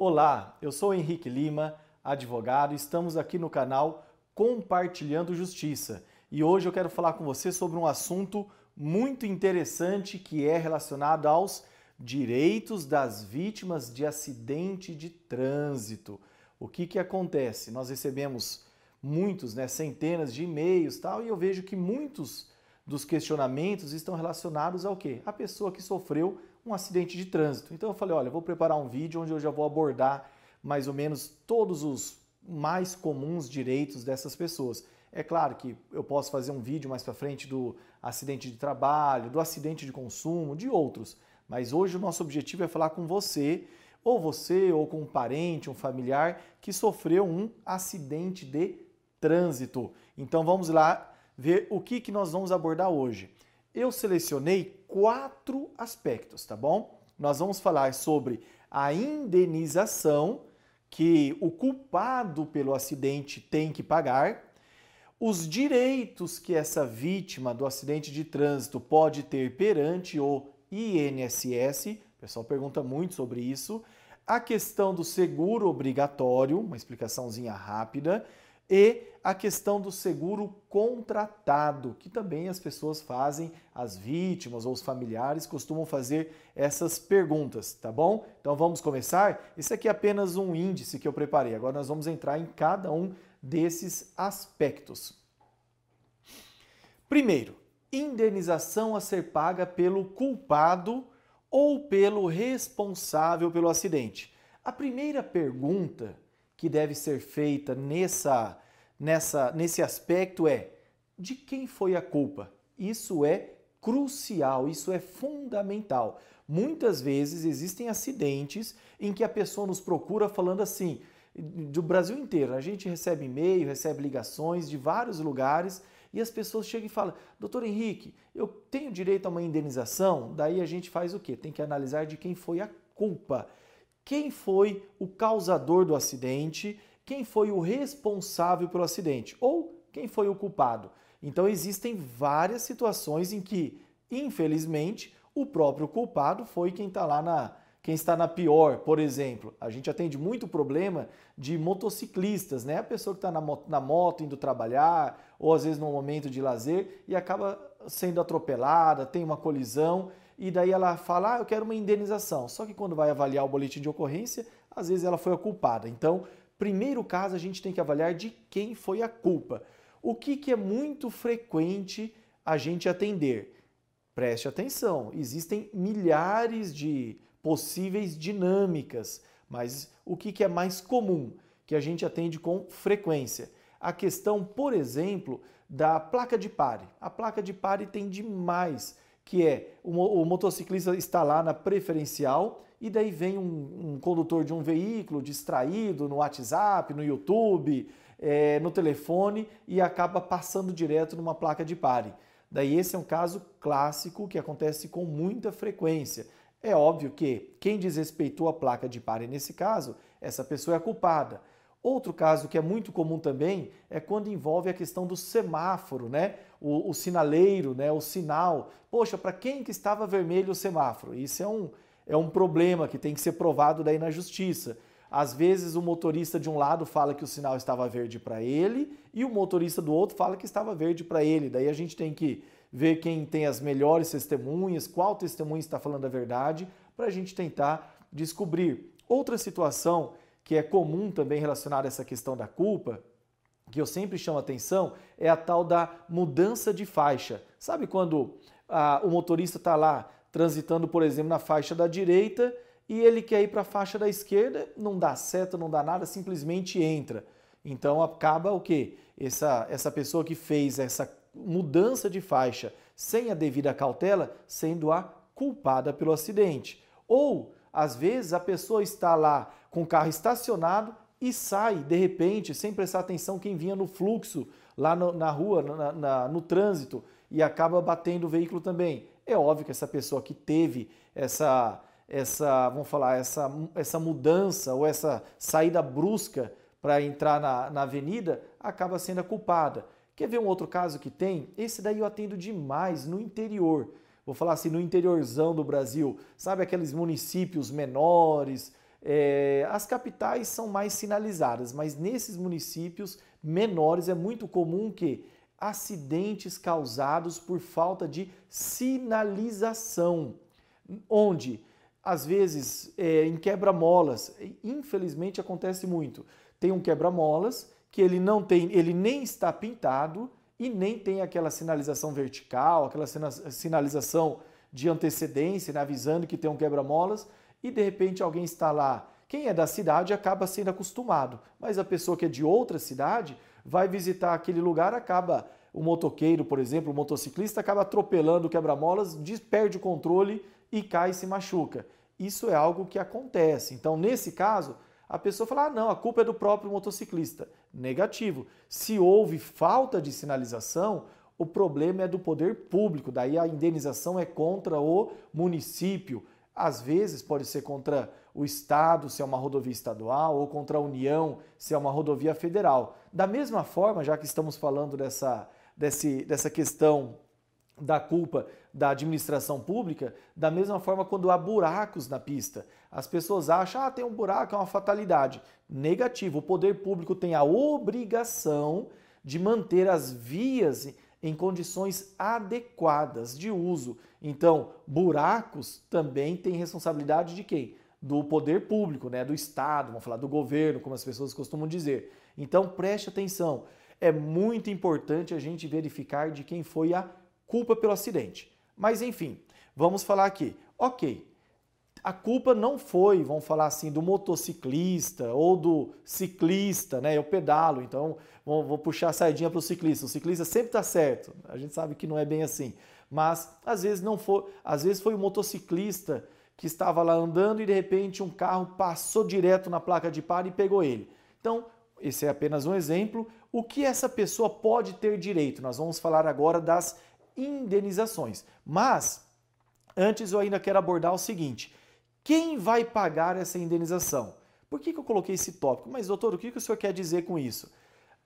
Olá, eu sou Henrique Lima, advogado, estamos aqui no canal Compartilhando Justiça e hoje eu quero falar com você sobre um assunto muito interessante que é relacionado aos direitos das vítimas de acidente de trânsito. O que, que acontece? Nós recebemos muitos, né, centenas de e-mails tal, e eu vejo que muitos dos questionamentos estão relacionados ao quê? A pessoa que sofreu um acidente de trânsito. Então eu falei, olha, eu vou preparar um vídeo onde eu já vou abordar mais ou menos todos os mais comuns direitos dessas pessoas. É claro que eu posso fazer um vídeo mais para frente do acidente de trabalho, do acidente de consumo, de outros. Mas hoje o nosso objetivo é falar com você, ou você, ou com um parente, um familiar que sofreu um acidente de trânsito. Então vamos lá ver o que, que nós vamos abordar hoje. Eu selecionei quatro aspectos, tá bom? Nós vamos falar sobre a indenização que o culpado pelo acidente tem que pagar, os direitos que essa vítima do acidente de trânsito pode ter perante o INSS, o pessoal pergunta muito sobre isso, a questão do seguro obrigatório, uma explicaçãozinha rápida, e a questão do seguro contratado, que também as pessoas fazem, as vítimas ou os familiares costumam fazer essas perguntas, tá bom? Então vamos começar? Esse aqui é apenas um índice que eu preparei. Agora nós vamos entrar em cada um desses aspectos. Primeiro, indenização a ser paga pelo culpado ou pelo responsável pelo acidente. A primeira pergunta que deve ser feita nessa, nessa, nesse aspecto é: de quem foi a culpa? Isso é crucial, isso é fundamental. Muitas vezes existem acidentes em que a pessoa nos procura falando assim, do Brasil inteiro. A gente recebe e-mail, recebe ligações de vários lugares e as pessoas chegam e falam: Doutor Henrique, eu tenho direito a uma indenização? Daí a gente faz o quê? Tem que analisar de quem foi a culpa. Quem foi o causador do acidente? Quem foi o responsável pelo acidente? Ou quem foi o culpado? Então existem várias situações em que, infelizmente, o próprio culpado foi quem está lá na, quem está na pior, por exemplo, a gente atende muito problema de motociclistas, né? A pessoa que está na, na moto indo trabalhar, ou às vezes num momento de lazer, e acaba sendo atropelada, tem uma colisão, e daí ela fala, ah, eu quero uma indenização. Só que quando vai avaliar o boletim de ocorrência, às vezes ela foi a culpada. Então, primeiro caso, a gente tem que avaliar de quem foi a culpa. O que, que é muito frequente a gente atender? Preste atenção, existem milhares de possíveis dinâmicas, mas o que, é mais comum que a gente atende com frequência? A questão, por exemplo, da placa de pare. A placa de pare tem demais, que é o, motociclista está lá na preferencial e daí vem um, um condutor de um veículo distraído no WhatsApp, no YouTube, é, no telefone e acaba passando direto numa placa de pare. Daí esse é um caso clássico que acontece com muita frequência. É óbvio que quem desrespeitou a placa de pare nesse caso, essa pessoa é culpada. Outro caso que é muito comum também é quando envolve a questão do semáforo, né? O, o sinaleiro, né? O sinal. Poxa, para quem que estava vermelho o semáforo? Isso é um, é um problema que tem que ser provado daí na justiça. Às vezes o motorista de um lado fala que o sinal estava verde para ele e o motorista do outro fala que estava verde para ele. Daí a gente tem que ver quem tem as melhores testemunhas, qual testemunha está falando a verdade, para a gente tentar descobrir. Outra situação que é comum também relacionada a essa questão da culpa, que eu sempre chamo atenção, é a tal da mudança de faixa. Sabe quando ah, o motorista está lá transitando, por exemplo, na faixa da direita e ele quer ir para a faixa da esquerda, não dá seta, não dá nada, simplesmente entra. Então acaba o quê? Essa, essa pessoa que fez essa mudança de faixa sem a devida cautela sendo a culpada pelo acidente. Ou, às vezes, a pessoa está lá com o carro estacionado e sai, de repente, sem prestar atenção quem vinha no fluxo, lá no, na rua, na, na, no trânsito, e acaba batendo o veículo também. É óbvio que essa pessoa que teve essa, essa vamos falar, essa, essa mudança ou essa saída brusca para entrar na, na avenida, acaba sendo a culpada. Quer ver um outro caso que tem? Esse daí eu atendo demais no interior. Vou falar assim, no interiorzão do Brasil. Sabe aqueles municípios menores, É, as capitais são mais sinalizadas, mas nesses municípios menores é muito comum que acidentes causados por falta de sinalização, onde às vezes é, em quebra-molas, infelizmente acontece muito. Tem um quebra-molas que ele não tem, ele nem está pintado e nem tem aquela sinalização vertical, aquela sinalização de antecedência, né, avisando que tem um quebra-molas, e de repente alguém está lá. Quem é da cidade acaba sendo acostumado, mas a pessoa que é de outra cidade vai visitar aquele lugar, acaba o motoqueiro, por exemplo, o motociclista acaba atropelando o quebra-molas, perde o controle e cai e se machuca. Isso é algo que acontece. Então, nesse caso, a pessoa fala: ah, não, a culpa é do próprio motociclista. Negativo. Se houve falta de sinalização, o problema é do poder público, daí a indenização é contra o município. Às vezes pode ser contra o Estado, se é uma rodovia estadual, ou contra a União, se é uma rodovia federal. Da mesma forma, já que estamos falando dessa, desse, dessa questão da culpa da administração pública, da mesma forma quando há buracos na pista. As pessoas acham, ah, tem um buraco, é uma fatalidade. Negativo, o poder público tem a obrigação de manter as vias em condições adequadas de uso. Então, buracos também têm responsabilidade de quem? Do poder público, né? do Estado, vamos falar do governo, como as pessoas costumam dizer. Então, preste atenção. É muito importante a gente verificar de quem foi a culpa pelo acidente. Mas enfim, vamos falar aqui. Ok, a culpa não foi, vamos falar assim, do motociclista ou do ciclista, né? Eu pedalo, então vou, puxar a saidinha para o ciclista. O ciclista sempre está certo. A gente sabe que não é bem assim. Mas às vezes não foi, às vezes foi o motociclista que estava lá andando e de repente um carro passou direto na placa de par e pegou ele. Então, esse é apenas um exemplo. O que essa pessoa pode ter direito? Nós vamos falar agora das indenizações. Mas antes eu ainda quero abordar o seguinte: quem vai pagar essa indenização? Por que, que eu coloquei esse tópico? Mas, doutor, o que, que o senhor quer dizer com isso?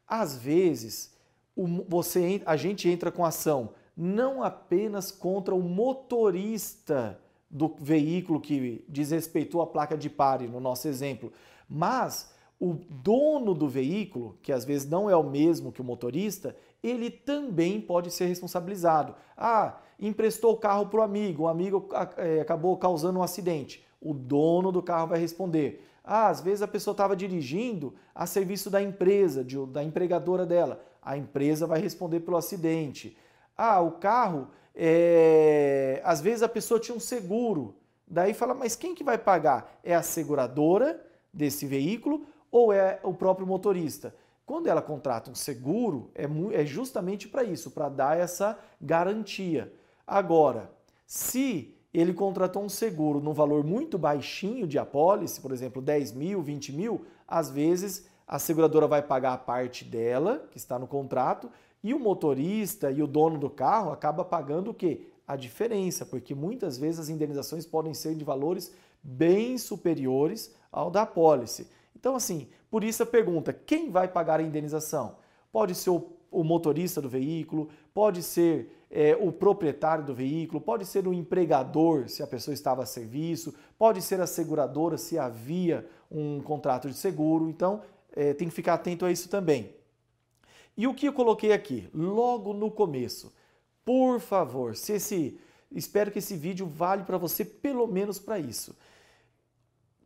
Às vezes, o, você, a gente entra com ação não apenas contra o motorista do veículo que desrespeitou a placa de pare, no nosso exemplo, mas o dono do veículo, que às vezes não é o mesmo que o motorista, ele também pode ser responsabilizado. Ah, emprestou o carro para o amigo, o amigo é, acabou causando um acidente. O dono do carro vai responder. Ah, às vezes a pessoa estava dirigindo a serviço da empresa, de, da empregadora dela. A empresa vai responder pelo acidente. Ah, o carro, é... às vezes a pessoa tinha um seguro. Daí fala, mas quem que vai pagar? É a seguradora desse veículo ou é o próprio motorista? Quando ela contrata um seguro, é, é justamente para isso, para dar essa garantia. Agora, se ele contratou um seguro no valor muito baixinho de apólice, por exemplo, 10 mil, 20 mil, às vezes a seguradora vai pagar a parte dela, que está no contrato, e o motorista e o dono do carro acaba pagando o quê? A diferença, porque muitas vezes as indenizações podem ser de valores bem superiores ao da apólice. Então, assim, por isso a pergunta: quem vai pagar a indenização? Pode ser o, o motorista do veículo, pode ser é, o proprietário do veículo, pode ser o empregador, se a pessoa estava a serviço, pode ser a seguradora, se havia um contrato de seguro. Então, é, tem que ficar atento a isso também. E o que eu coloquei aqui? Logo no começo. Por favor, se esse, espero que esse vídeo vale para você pelo menos para isso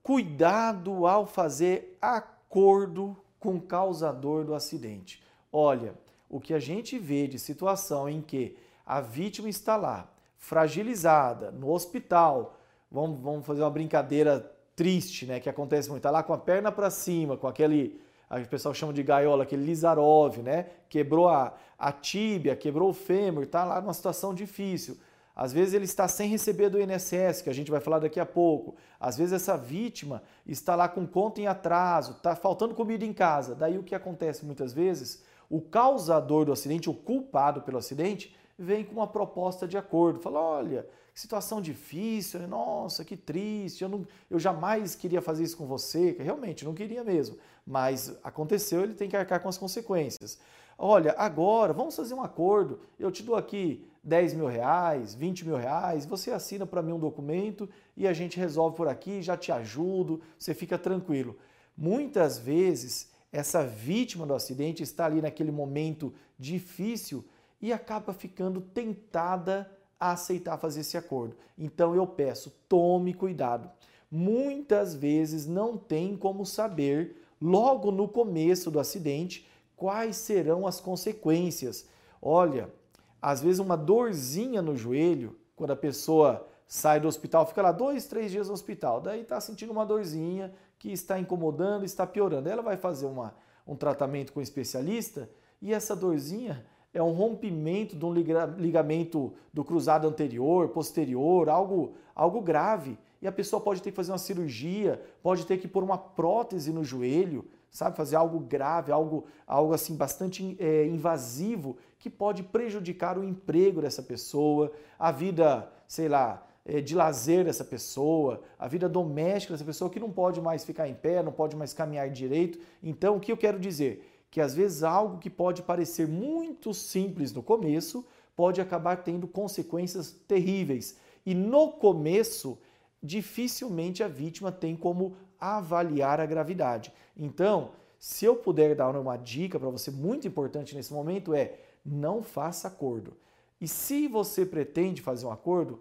cuidado ao fazer acordo com o causador do acidente. Olha, o que a gente vê de situação em que a vítima está lá, fragilizada, no hospital, vamos, vamos fazer uma brincadeira triste, né, que acontece muito, está lá com a perna para cima, com aquele, o pessoal chama de gaiola, aquele Lizarov, né, quebrou a, a tíbia, quebrou o fêmur, está lá numa situação difícil. Às vezes ele está sem receber do INSS, que a gente vai falar daqui a pouco. Às vezes essa vítima está lá com conta em atraso, está faltando comida em casa. Daí o que acontece muitas vezes? O causador do acidente, o culpado pelo acidente, vem com uma proposta de acordo. Fala: olha, que situação difícil, nossa, que triste, eu, não, eu jamais queria fazer isso com você. Realmente, não queria mesmo. Mas aconteceu, ele tem que arcar com as consequências. Olha, agora vamos fazer um acordo. Eu te dou aqui 10 mil reais, 20 mil reais, você assina para mim um documento e a gente resolve por aqui, já te ajudo, você fica tranquilo. Muitas vezes essa vítima do acidente está ali naquele momento difícil e acaba ficando tentada a aceitar fazer esse acordo. Então eu peço, tome cuidado. Muitas vezes não tem como saber logo no começo do acidente quais serão as consequências. Olha, às vezes uma dorzinha no joelho, quando a pessoa sai do hospital, fica lá dois, três dias no hospital, daí está sentindo uma dorzinha que está incomodando, está piorando. Ela vai fazer uma, um tratamento com um especialista e essa dorzinha é um rompimento de um ligamento do cruzado anterior, posterior, algo, algo grave. E a pessoa pode ter que fazer uma cirurgia, pode ter que pôr uma prótese no joelho, sabe? Fazer algo grave, algo, algo assim bastante é, invasivo que pode prejudicar o emprego dessa pessoa, a vida, sei lá, é, de lazer dessa pessoa, a vida doméstica dessa pessoa que não pode mais ficar em pé, não pode mais caminhar direito. Então, o que eu quero dizer? Que às vezes algo que pode parecer muito simples no começo pode acabar tendo consequências terríveis. E no começo, dificilmente a vítima tem como avaliar a gravidade. Então, se eu puder dar uma dica para você muito importante nesse momento é não faça acordo. E se você pretende fazer um acordo,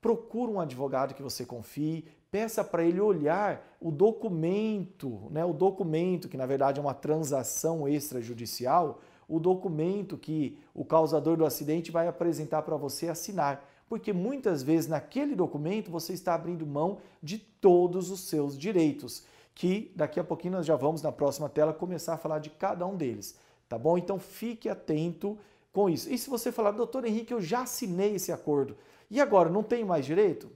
procure um advogado que você confie, peça para ele olhar o documento, né, o documento que na verdade é uma transação extrajudicial, o documento que o causador do acidente vai apresentar para você assinar porque muitas vezes naquele documento você está abrindo mão de todos os seus direitos, que daqui a pouquinho nós já vamos na próxima tela começar a falar de cada um deles, tá bom? Então fique atento com isso. E se você falar, doutor Henrique, eu já assinei esse acordo e agora não tenho mais direito?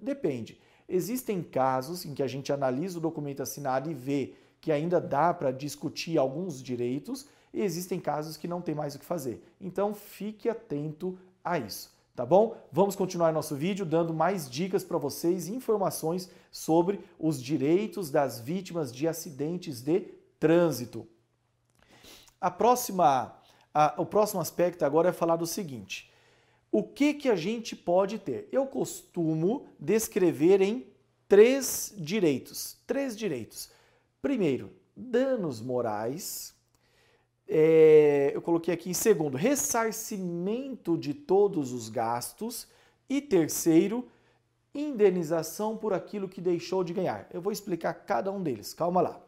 Depende. Existem casos em que a gente analisa o documento assinado e vê que ainda dá para discutir alguns direitos, e existem casos que não tem mais o que fazer. Então fique atento a isso tá bom? Vamos continuar nosso vídeo dando mais dicas para vocês, informações sobre os direitos das vítimas de acidentes de trânsito. A próxima, a, o próximo aspecto agora é falar do seguinte: o que que a gente pode ter? Eu costumo descrever em três direitos, três direitos. Primeiro, danos morais, é, eu coloquei aqui em segundo, ressarcimento de todos os gastos. E terceiro, indenização por aquilo que deixou de ganhar. Eu vou explicar cada um deles, calma lá.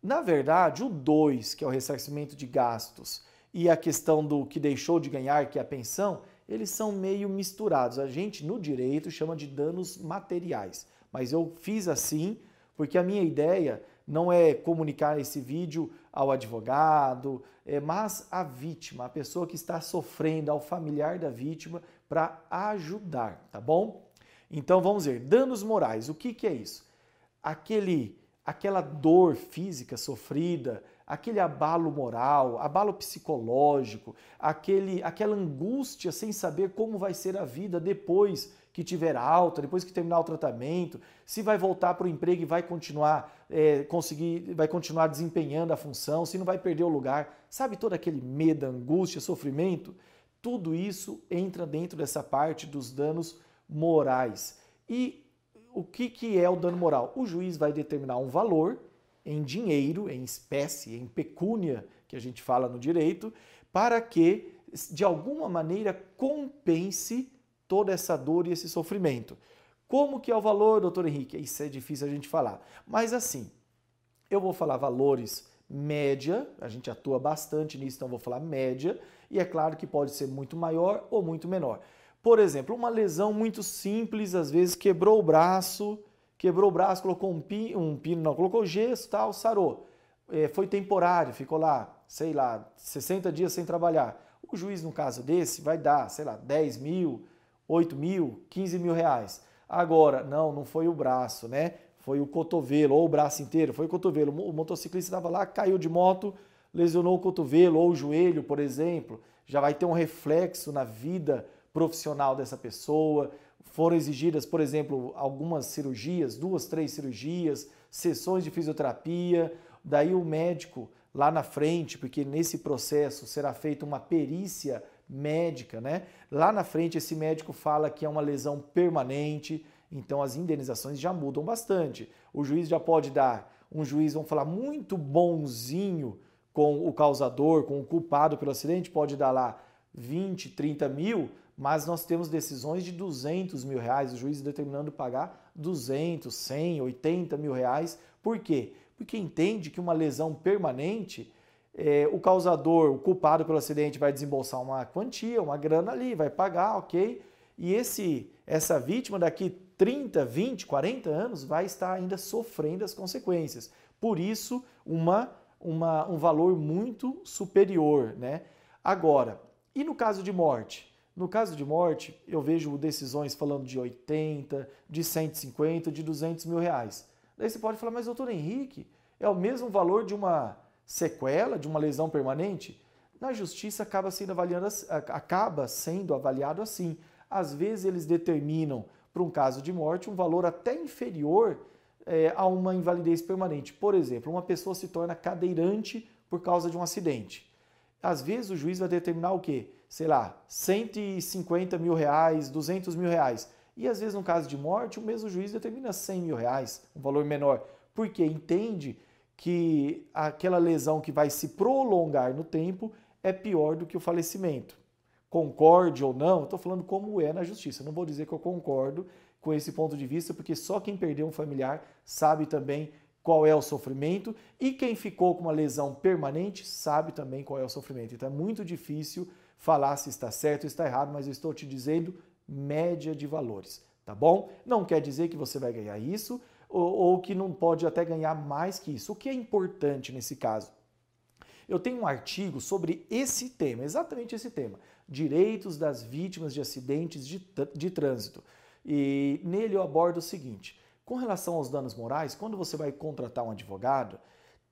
Na verdade, o 2, que é o ressarcimento de gastos, e a questão do que deixou de ganhar, que é a pensão, eles são meio misturados. A gente, no direito, chama de danos materiais. Mas eu fiz assim porque a minha ideia não é comunicar esse vídeo ao advogado, é, mas à vítima, a pessoa que está sofrendo, ao familiar da vítima, para ajudar, tá bom? Então vamos ver, danos morais, o que, que é isso? Aquele, aquela dor física sofrida, aquele abalo moral, abalo psicológico, aquele, aquela angústia sem saber como vai ser a vida depois que tiver alta, depois que terminar o tratamento, se vai voltar para o emprego e vai continuar é, conseguir, vai continuar desempenhando a função, se não vai perder o lugar, sabe todo aquele medo, angústia, sofrimento, tudo isso entra dentro dessa parte dos danos morais. E o que, que é o dano moral? O juiz vai determinar um valor em dinheiro, em espécie, em pecúnia, que a gente fala no direito, para que de alguma maneira compense toda essa dor e esse sofrimento. Como que é o valor, doutor Henrique? Isso é difícil a gente falar. Mas assim, eu vou falar valores média, a gente atua bastante nisso, então vou falar média, e é claro que pode ser muito maior ou muito menor. Por exemplo, uma lesão muito simples, às vezes quebrou o braço, quebrou o braço, colocou um pino, um pino não, colocou gesso, tal, sarou. É, foi temporário, ficou lá, sei lá, 60 dias sem trabalhar. O juiz, no caso desse, vai dar, sei lá, 10 mil, 8 mil, 15 mil reais. Agora, não, não foi o braço, né? Foi o cotovelo, ou o braço inteiro, foi o cotovelo. O motociclista estava lá, caiu de moto, lesionou o cotovelo ou o joelho, por exemplo. Já vai ter um reflexo na vida profissional dessa pessoa. Foram exigidas, por exemplo, algumas cirurgias, duas, três cirurgias, sessões de fisioterapia. Daí o médico lá na frente, porque nesse processo será feita uma perícia médica, né? Lá na frente esse médico fala que é uma lesão permanente, então as indenizações já mudam bastante. O juiz já pode dar um juiz, vamos falar, muito bonzinho com o causador, com o culpado pelo acidente, pode dar lá 20, 30 mil, mas nós temos decisões de 200 mil reais, o juiz determinando pagar 200, 100, 80 mil reais. Por quê? Porque entende que uma lesão permanente, é, o causador, o culpado pelo acidente, vai desembolsar uma quantia, uma grana ali, vai pagar, ok? E esse, essa vítima daqui 30, 20, 40 anos vai estar ainda sofrendo as consequências. Por isso, uma, uma, um valor muito superior. Né? Agora, e no caso de morte? No caso de morte, eu vejo decisões falando de 80, de 150, de 200 mil reais. Daí você pode falar, mas doutor Henrique, é o mesmo valor de uma sequela, de uma lesão permanente? Na justiça acaba sendo, avaliado, acaba sendo avaliado assim. Às vezes eles determinam para um caso de morte um valor até inferior é, a uma invalidez permanente. Por exemplo, uma pessoa se torna cadeirante por causa de um acidente. Às vezes o juiz vai determinar o quê? Sei lá, 150 mil reais, 200 mil reais. E às vezes, no caso de morte, o mesmo juiz determina 100 mil reais, um valor menor, porque entende que aquela lesão que vai se prolongar no tempo é pior do que o falecimento concorde ou não, estou falando como é na justiça. Não vou dizer que eu concordo com esse ponto de vista, porque só quem perdeu um familiar sabe também qual é o sofrimento e quem ficou com uma lesão permanente sabe também qual é o sofrimento. Então é muito difícil falar se está certo ou está errado, mas eu estou te dizendo média de valores, tá bom? Não quer dizer que você vai ganhar isso ou, ou que não pode até ganhar mais que isso. O que é importante nesse caso? Eu tenho um artigo sobre esse tema, exatamente esse tema direitos das vítimas de acidentes de, de trânsito. E nele eu abordo o seguinte: com relação aos danos morais, quando você vai contratar um advogado,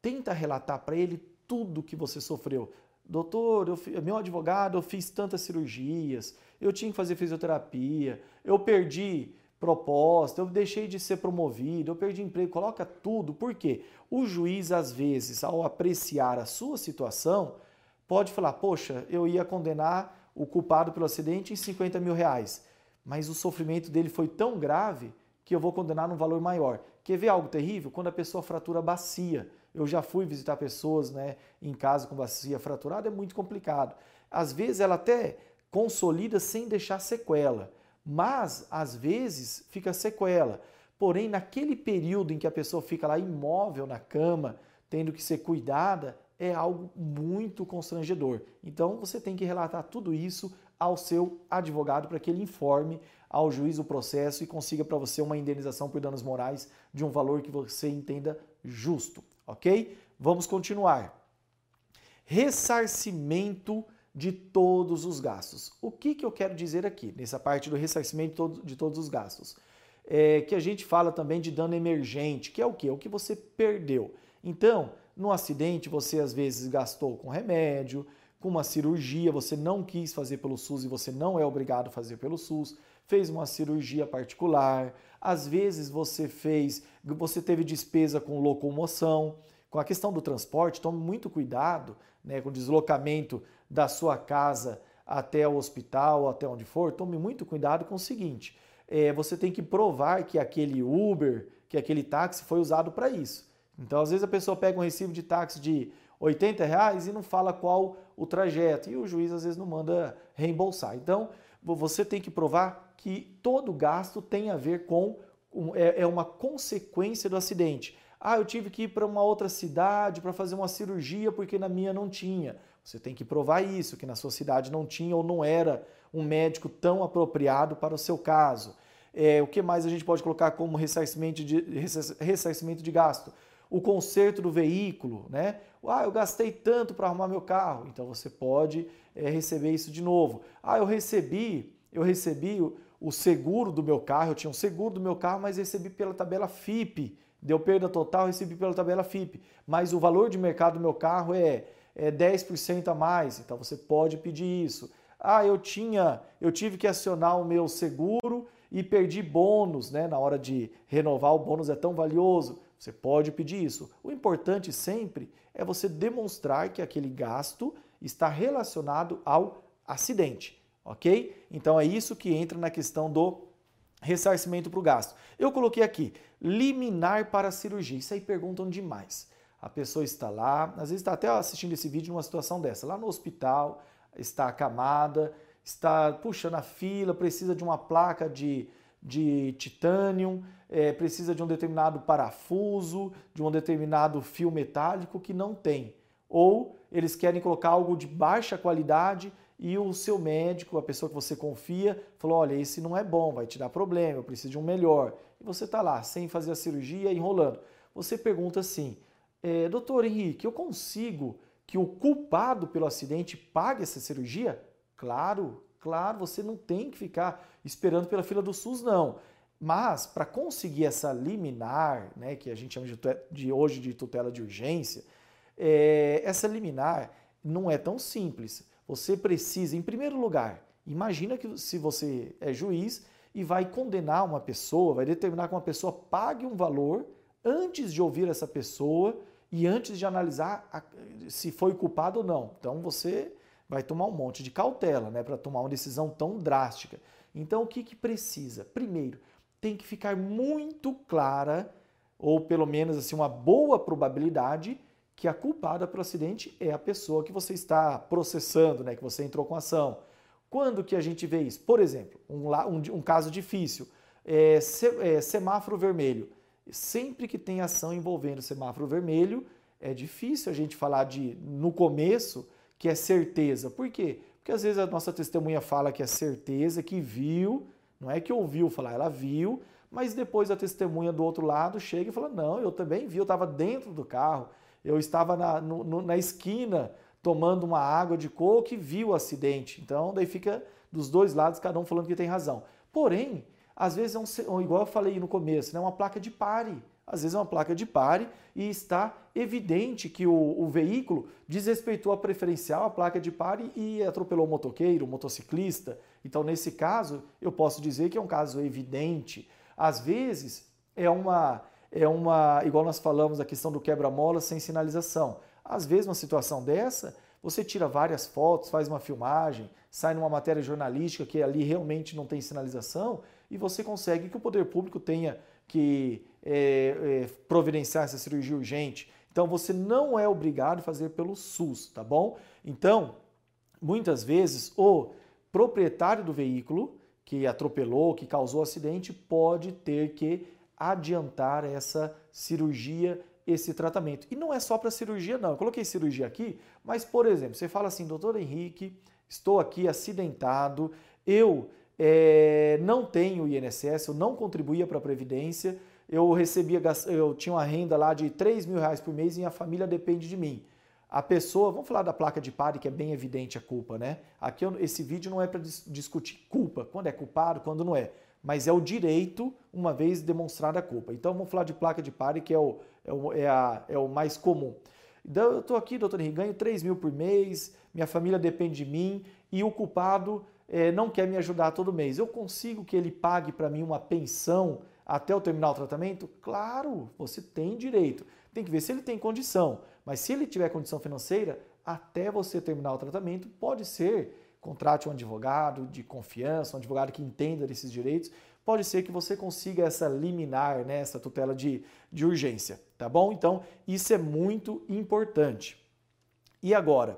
tenta relatar para ele tudo que você sofreu. Doutor, eu, meu advogado, eu fiz tantas cirurgias, eu tinha que fazer fisioterapia, eu perdi proposta, eu deixei de ser promovido, eu perdi emprego, coloca tudo. Por quê? O juiz, às vezes, ao apreciar a sua situação, pode falar: Poxa, eu ia condenar o culpado pelo acidente em 50 mil reais. Mas o sofrimento dele foi tão grave que eu vou condenar num valor maior. Quer ver algo terrível? Quando a pessoa fratura bacia. Eu já fui visitar pessoas né, em casa com bacia fraturada, é muito complicado. Às vezes ela até consolida sem deixar sequela, mas às vezes fica sequela. Porém, naquele período em que a pessoa fica lá imóvel na cama, tendo que ser cuidada, é algo muito constrangedor. Então você tem que relatar tudo isso ao seu advogado para que ele informe ao juiz o processo e consiga para você uma indenização por danos morais de um valor que você entenda justo, ok? Vamos continuar. Ressarcimento de todos os gastos. O que, que eu quero dizer aqui, nessa parte do ressarcimento de todos os gastos? É que a gente fala também de dano emergente, que é o que? O que você perdeu. Então, no acidente, você às vezes gastou com remédio, com uma cirurgia, você não quis fazer pelo SUS e você não é obrigado a fazer pelo SUS, fez uma cirurgia particular, às vezes você fez, você teve despesa com locomoção, com a questão do transporte, tome muito cuidado né, com o deslocamento da sua casa até o hospital, até onde for, tome muito cuidado com o seguinte: é, você tem que provar que aquele Uber, que aquele táxi foi usado para isso. Então, às vezes a pessoa pega um recibo de táxi de 80 reais e não fala qual o trajeto, e o juiz às vezes não manda reembolsar. Então, você tem que provar que todo gasto tem a ver com, é, é uma consequência do acidente. Ah, eu tive que ir para uma outra cidade para fazer uma cirurgia porque na minha não tinha. Você tem que provar isso, que na sua cidade não tinha ou não era um médico tão apropriado para o seu caso. É, o que mais a gente pode colocar como ressarcimento de, ressarcimento de gasto? o conserto do veículo, né? Ah, eu gastei tanto para arrumar meu carro, então você pode é, receber isso de novo. Ah, eu recebi, eu recebi o, seguro do meu carro, eu tinha um seguro do meu carro, mas recebi pela tabela FIP, deu perda total, recebi pela tabela FIP, mas o valor de mercado do meu carro é, é 10% a mais, então você pode pedir isso. Ah, eu tinha, eu tive que acionar o meu seguro e perdi bônus, né? Na hora de renovar, o bônus é tão valioso Você pode pedir isso. O importante sempre é você demonstrar que aquele gasto está relacionado ao acidente, ok? Então é isso que entra na questão do ressarcimento para o gasto. Eu coloquei aqui, liminar para cirurgia. Isso aí perguntam demais. A pessoa está lá, às vezes está até assistindo esse vídeo numa situação dessa, lá no hospital, está acamada, está puxando a fila, precisa de uma placa de, de titânio, é, precisa de um determinado parafuso, de um determinado fio metálico que não tem. Ou eles querem colocar algo de baixa qualidade e o seu médico, a pessoa que você confia, falou: olha, esse não é bom, vai te dar problema, eu preciso de um melhor. E você está lá, sem fazer a cirurgia, enrolando. Você pergunta assim: é, doutor Henrique, eu consigo que o culpado pelo acidente pague essa cirurgia? Claro, claro, você não tem que ficar esperando pela fila do SUS, não. Mas para conseguir essa liminar, né, que a gente chama de, de hoje de tutela de urgência, é, essa liminar não é tão simples. Você precisa, em primeiro lugar, imagina que se você é juiz e vai condenar uma pessoa, vai determinar que uma pessoa pague um valor antes de ouvir essa pessoa e antes de analisar a, se foi culpado ou não. Então você vai tomar um monte de cautela, né, para tomar uma decisão tão drástica. Então o que, que precisa? Primeiro, tem que ficar muito clara, ou pelo menos assim, uma boa probabilidade que a culpada pelo acidente é a pessoa que você está processando, né, que você entrou com ação. Quando que a gente vê isso? Por exemplo, um, um, um caso difícil, é, se, é, semáforo vermelho. Sempre que tem ação envolvendo semáforo vermelho, é difícil a gente falar de, no começo, que é certeza. Por quê? Porque às vezes a nossa testemunha fala que é certeza, que viu, não é que ouviu falar, ela viu, mas depois a testemunha do outro lado chega e fala: Não, eu também vi, eu estava dentro do carro, eu estava na, no, na esquina tomando uma água de coco e vi o acidente. Então, daí fica dos dois lados, cada um falando que tem razão. Porém, às vezes é um, igual eu falei no começo, né, uma placa de pare. Às vezes é uma placa de pare e está evidente que o, o veículo desrespeitou a preferencial, a placa de pare e atropelou o motoqueiro, o motociclista. Então, nesse caso, eu posso dizer que é um caso evidente. Às vezes é uma é uma, igual nós falamos a questão do quebra-mola sem sinalização. Às vezes, uma situação dessa, você tira várias fotos, faz uma filmagem, sai numa matéria jornalística que ali realmente não tem sinalização e você consegue que o poder público tenha que é, é, providenciar essa cirurgia urgente. Então, você não é obrigado a fazer pelo SUS, tá bom? Então, muitas vezes, o proprietário do veículo que atropelou, que causou acidente, pode ter que adiantar essa cirurgia, esse tratamento. E não é só para cirurgia, não. Eu coloquei cirurgia aqui, mas, por exemplo, você fala assim, doutor Henrique, estou aqui acidentado, eu é, não tenho INSS, eu não contribuía para a Previdência, eu recebia, eu tinha uma renda lá de 3 mil reais por mês e a família depende de mim. A pessoa, vamos falar da placa de pare, que é bem evidente a culpa, né? Aqui esse vídeo não é para discutir culpa, quando é culpado, quando não é mas é o direito, uma vez demonstrada a culpa. Então vamos falar de placa de pare, que é o, é o, é a, é o mais comum. Então, eu estou aqui, doutor Henrique, ganho 3 mil por mês, minha família depende de mim e o culpado é, não quer me ajudar todo mês. Eu consigo que ele pague para mim uma pensão até eu terminar o tratamento? Claro, você tem direito. Tem que ver se ele tem condição. Mas se ele tiver condição financeira, até você terminar o tratamento, pode ser contrate um advogado de confiança, um advogado que entenda desses direitos, pode ser que você consiga essa liminar, né, essa tutela de, de urgência, tá bom? Então, isso é muito importante. E agora,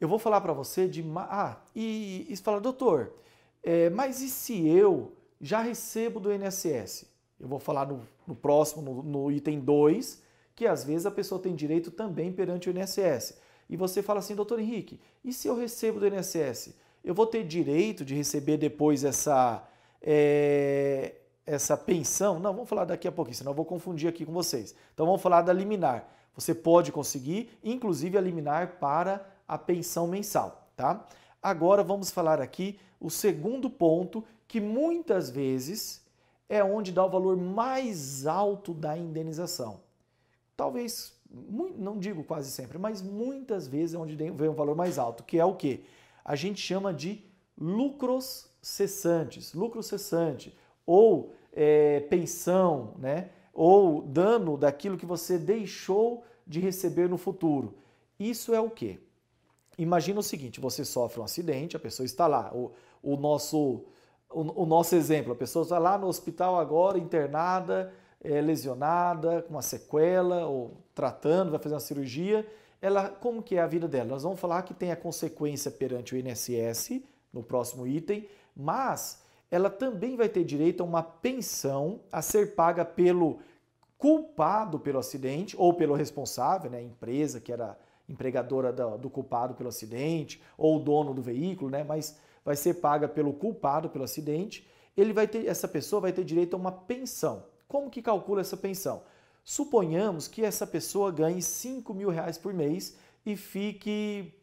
eu vou falar para você de. Ah, e, e fala, doutor, é, mas e se eu já recebo do INSS? Eu vou falar no, no próximo, no, no item 2, que às vezes a pessoa tem direito também perante o INSS e você fala assim, doutor Henrique, e se eu recebo do INSS? Eu vou ter direito de receber depois essa, é, essa pensão? Não, vamos falar daqui a pouquinho, senão eu vou confundir aqui com vocês. Então vamos falar da liminar. Você pode conseguir, inclusive, a liminar para a pensão mensal, tá? Agora vamos falar aqui o segundo ponto, que muitas vezes é onde dá o valor mais alto da indenização. Talvez não digo quase sempre, mas muitas vezes é onde vem um valor mais alto, que é o que? A gente chama de lucros cessantes, lucro cessante, ou é, pensão, né? ou dano daquilo que você deixou de receber no futuro. Isso é o quê? Imagina o seguinte: você sofre um acidente, a pessoa está lá, o, o nosso, o, o, nosso exemplo, a pessoa está lá no hospital agora, internada, é, lesionada, com uma sequela, ou tratando, vai fazer uma cirurgia. Ela, como que é a vida dela? Nós vamos falar que tem a consequência perante o INSS, no próximo item, mas ela também vai ter direito a uma pensão a ser paga pelo culpado pelo acidente ou pelo responsável, né, empresa que era empregadora do, culpado pelo acidente ou o dono do veículo, né, mas vai ser paga pelo culpado pelo acidente. Ele vai ter, essa pessoa vai ter direito a uma pensão. Como que calcula essa pensão? Suponhamos que essa pessoa ganhe 5 mil reais por mês e fique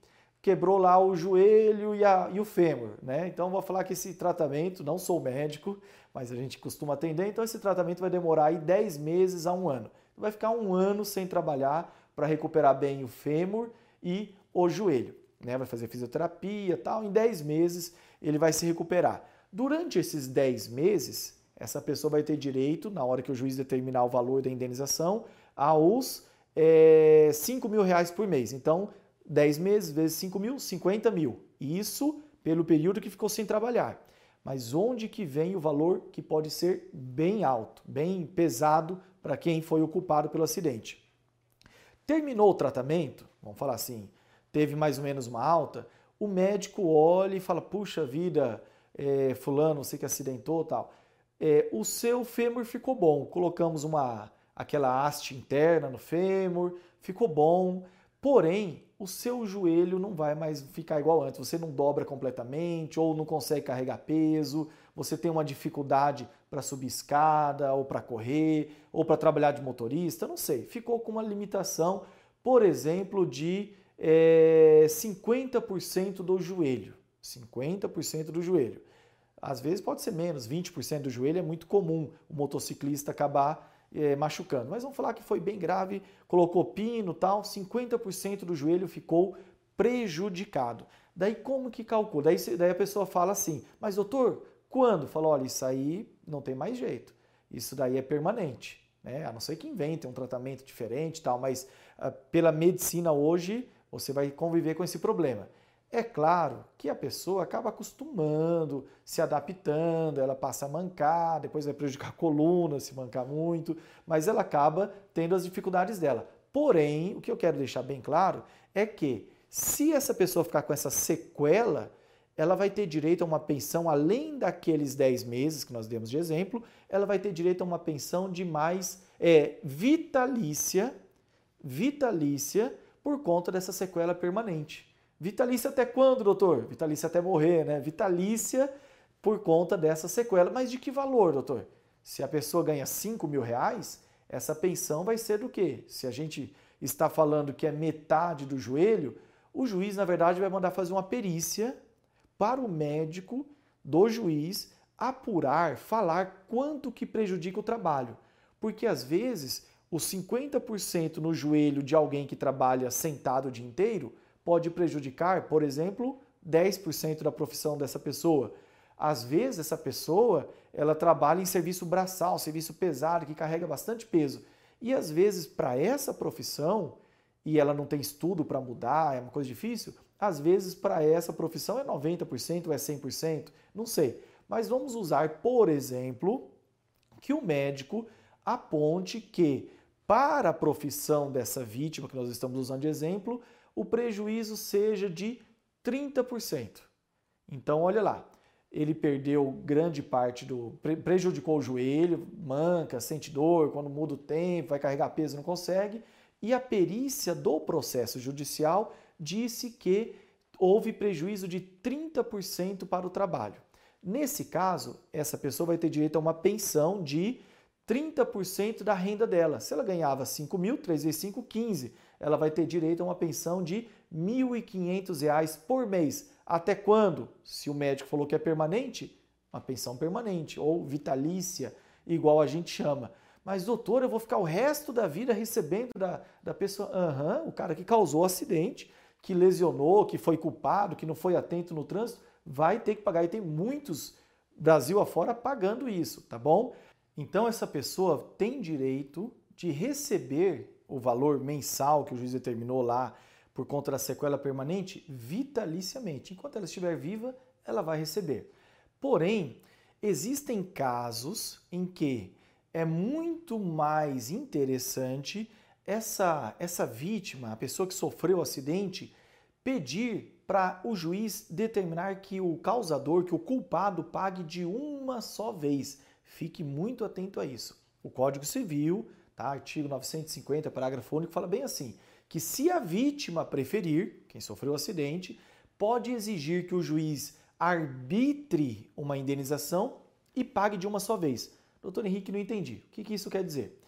quebrou lá o joelho e, a, e o fêmur, né? Então vou falar que esse tratamento, não sou médico, mas a gente costuma atender, então esse tratamento vai demorar aí 10 meses a um ano. Vai ficar um ano sem trabalhar para recuperar bem o fêmur e o joelho, né? Vai fazer fisioterapia tal, em 10 meses ele vai se recuperar. Durante esses 10 meses, essa pessoa vai ter direito, na hora que o juiz determinar o valor da indenização, aos é, 5 mil reais por mês. Então, 10 meses vezes 5 mil, 50 mil. Isso pelo período que ficou sem trabalhar. Mas onde que vem o valor que pode ser bem alto, bem pesado para quem foi o culpado pelo acidente? Terminou o tratamento, vamos falar assim, teve mais ou menos uma alta, o médico olha e fala, puxa vida, é, fulano, você que acidentou tal, é, o seu fêmur ficou bom, colocamos uma aquela haste interna no fêmur, ficou bom, porém o seu joelho não vai mais ficar igual antes. Você não dobra completamente ou não consegue carregar peso, você tem uma dificuldade para subir escada ou para correr ou para trabalhar de motorista, não sei. Ficou com uma limitação, por exemplo, de é, eh, 50% do joelho. 50% do joelho. Às vezes pode ser menos, 20% do joelho é muito comum o motociclista acabar é, machucando. Mas vamos falar que foi bem grave, colocou pino tal, 50% do joelho ficou prejudicado. Daí como que calcula? Daí, daí a pessoa fala assim, mas doutor, quando? Fala, olha, isso aí não tem mais jeito. Isso daí é permanente. Né? A não ser que inventem um tratamento diferente tal, mas ah, pela medicina hoje você vai conviver com esse problema. É claro que a pessoa acaba acostumando, se adaptando, ela passa a mancar, depois vai prejudicar a coluna se mancar muito, mas ela acaba tendo as dificuldades dela. Porém, o que eu quero deixar bem claro é que se essa pessoa ficar com essa sequela, ela vai ter direito a uma pensão além daqueles 10 meses que nós demos de exemplo, ela vai ter direito a uma pensão de mais é, vitalícia, vitalícia por conta dessa sequela permanente. Vitalícia até quando, doutor? Vitalícia até morrer, né? Vitalícia por conta dessa sequela. Mas de que valor, doutor? Se a pessoa ganha 5 mil reais, essa pensão vai ser do quê? Se a gente está falando que é metade do joelho, o juiz, na verdade, vai mandar fazer uma perícia para o médico do juiz apurar, falar quanto que prejudica o trabalho. Porque às vezes, os 50% no joelho de alguém que trabalha sentado o dia inteiro pode prejudicar, por exemplo, 10% da profissão dessa pessoa. Às vezes essa pessoa, ela trabalha em serviço braçal, serviço pesado, que carrega bastante peso. E às vezes para essa profissão, e ela não tem estudo para mudar, é uma coisa difícil, às vezes para essa profissão é 90% ou é 100%, não sei. Mas vamos usar, por exemplo, que o médico aponte que para a profissão dessa vítima que nós estamos usando de exemplo, o prejuízo seja de 30%. Então, olha lá, ele perdeu grande parte do. prejudicou o joelho, manca, sente dor, quando muda o tempo, vai carregar peso, não consegue. E a perícia do processo judicial disse que houve prejuízo de 30% para o trabalho. Nesse caso, essa pessoa vai ter direito a uma pensão de 30% da renda dela. Se ela ganhava 5 mil, 3 vezes 5, 15 ela vai ter direito a uma pensão de R$ 1.500 por mês. Até quando? Se o médico falou que é permanente, uma pensão permanente ou vitalícia, igual a gente chama. Mas, doutor, eu vou ficar o resto da vida recebendo da, da pessoa. Uhum, o cara que causou o acidente, que lesionou, que foi culpado, que não foi atento no trânsito, vai ter que pagar. E tem muitos Brasil afora pagando isso, tá bom? Então essa pessoa tem direito de receber o valor mensal que o juiz determinou lá por conta da sequela permanente vitaliciamente. Enquanto ela estiver viva, ela vai receber. Porém, existem casos em que é muito mais interessante essa, essa vítima, a pessoa que sofreu o acidente, pedir para o juiz determinar que o causador, que o culpado pague de uma só vez. Fique muito atento a isso. O Código Civil, tá? artigo 950, parágrafo único, fala bem assim: que se a vítima preferir, quem sofreu o acidente, pode exigir que o juiz arbitre uma indenização e pague de uma só vez. Doutor Henrique, não entendi. O que, que isso quer dizer?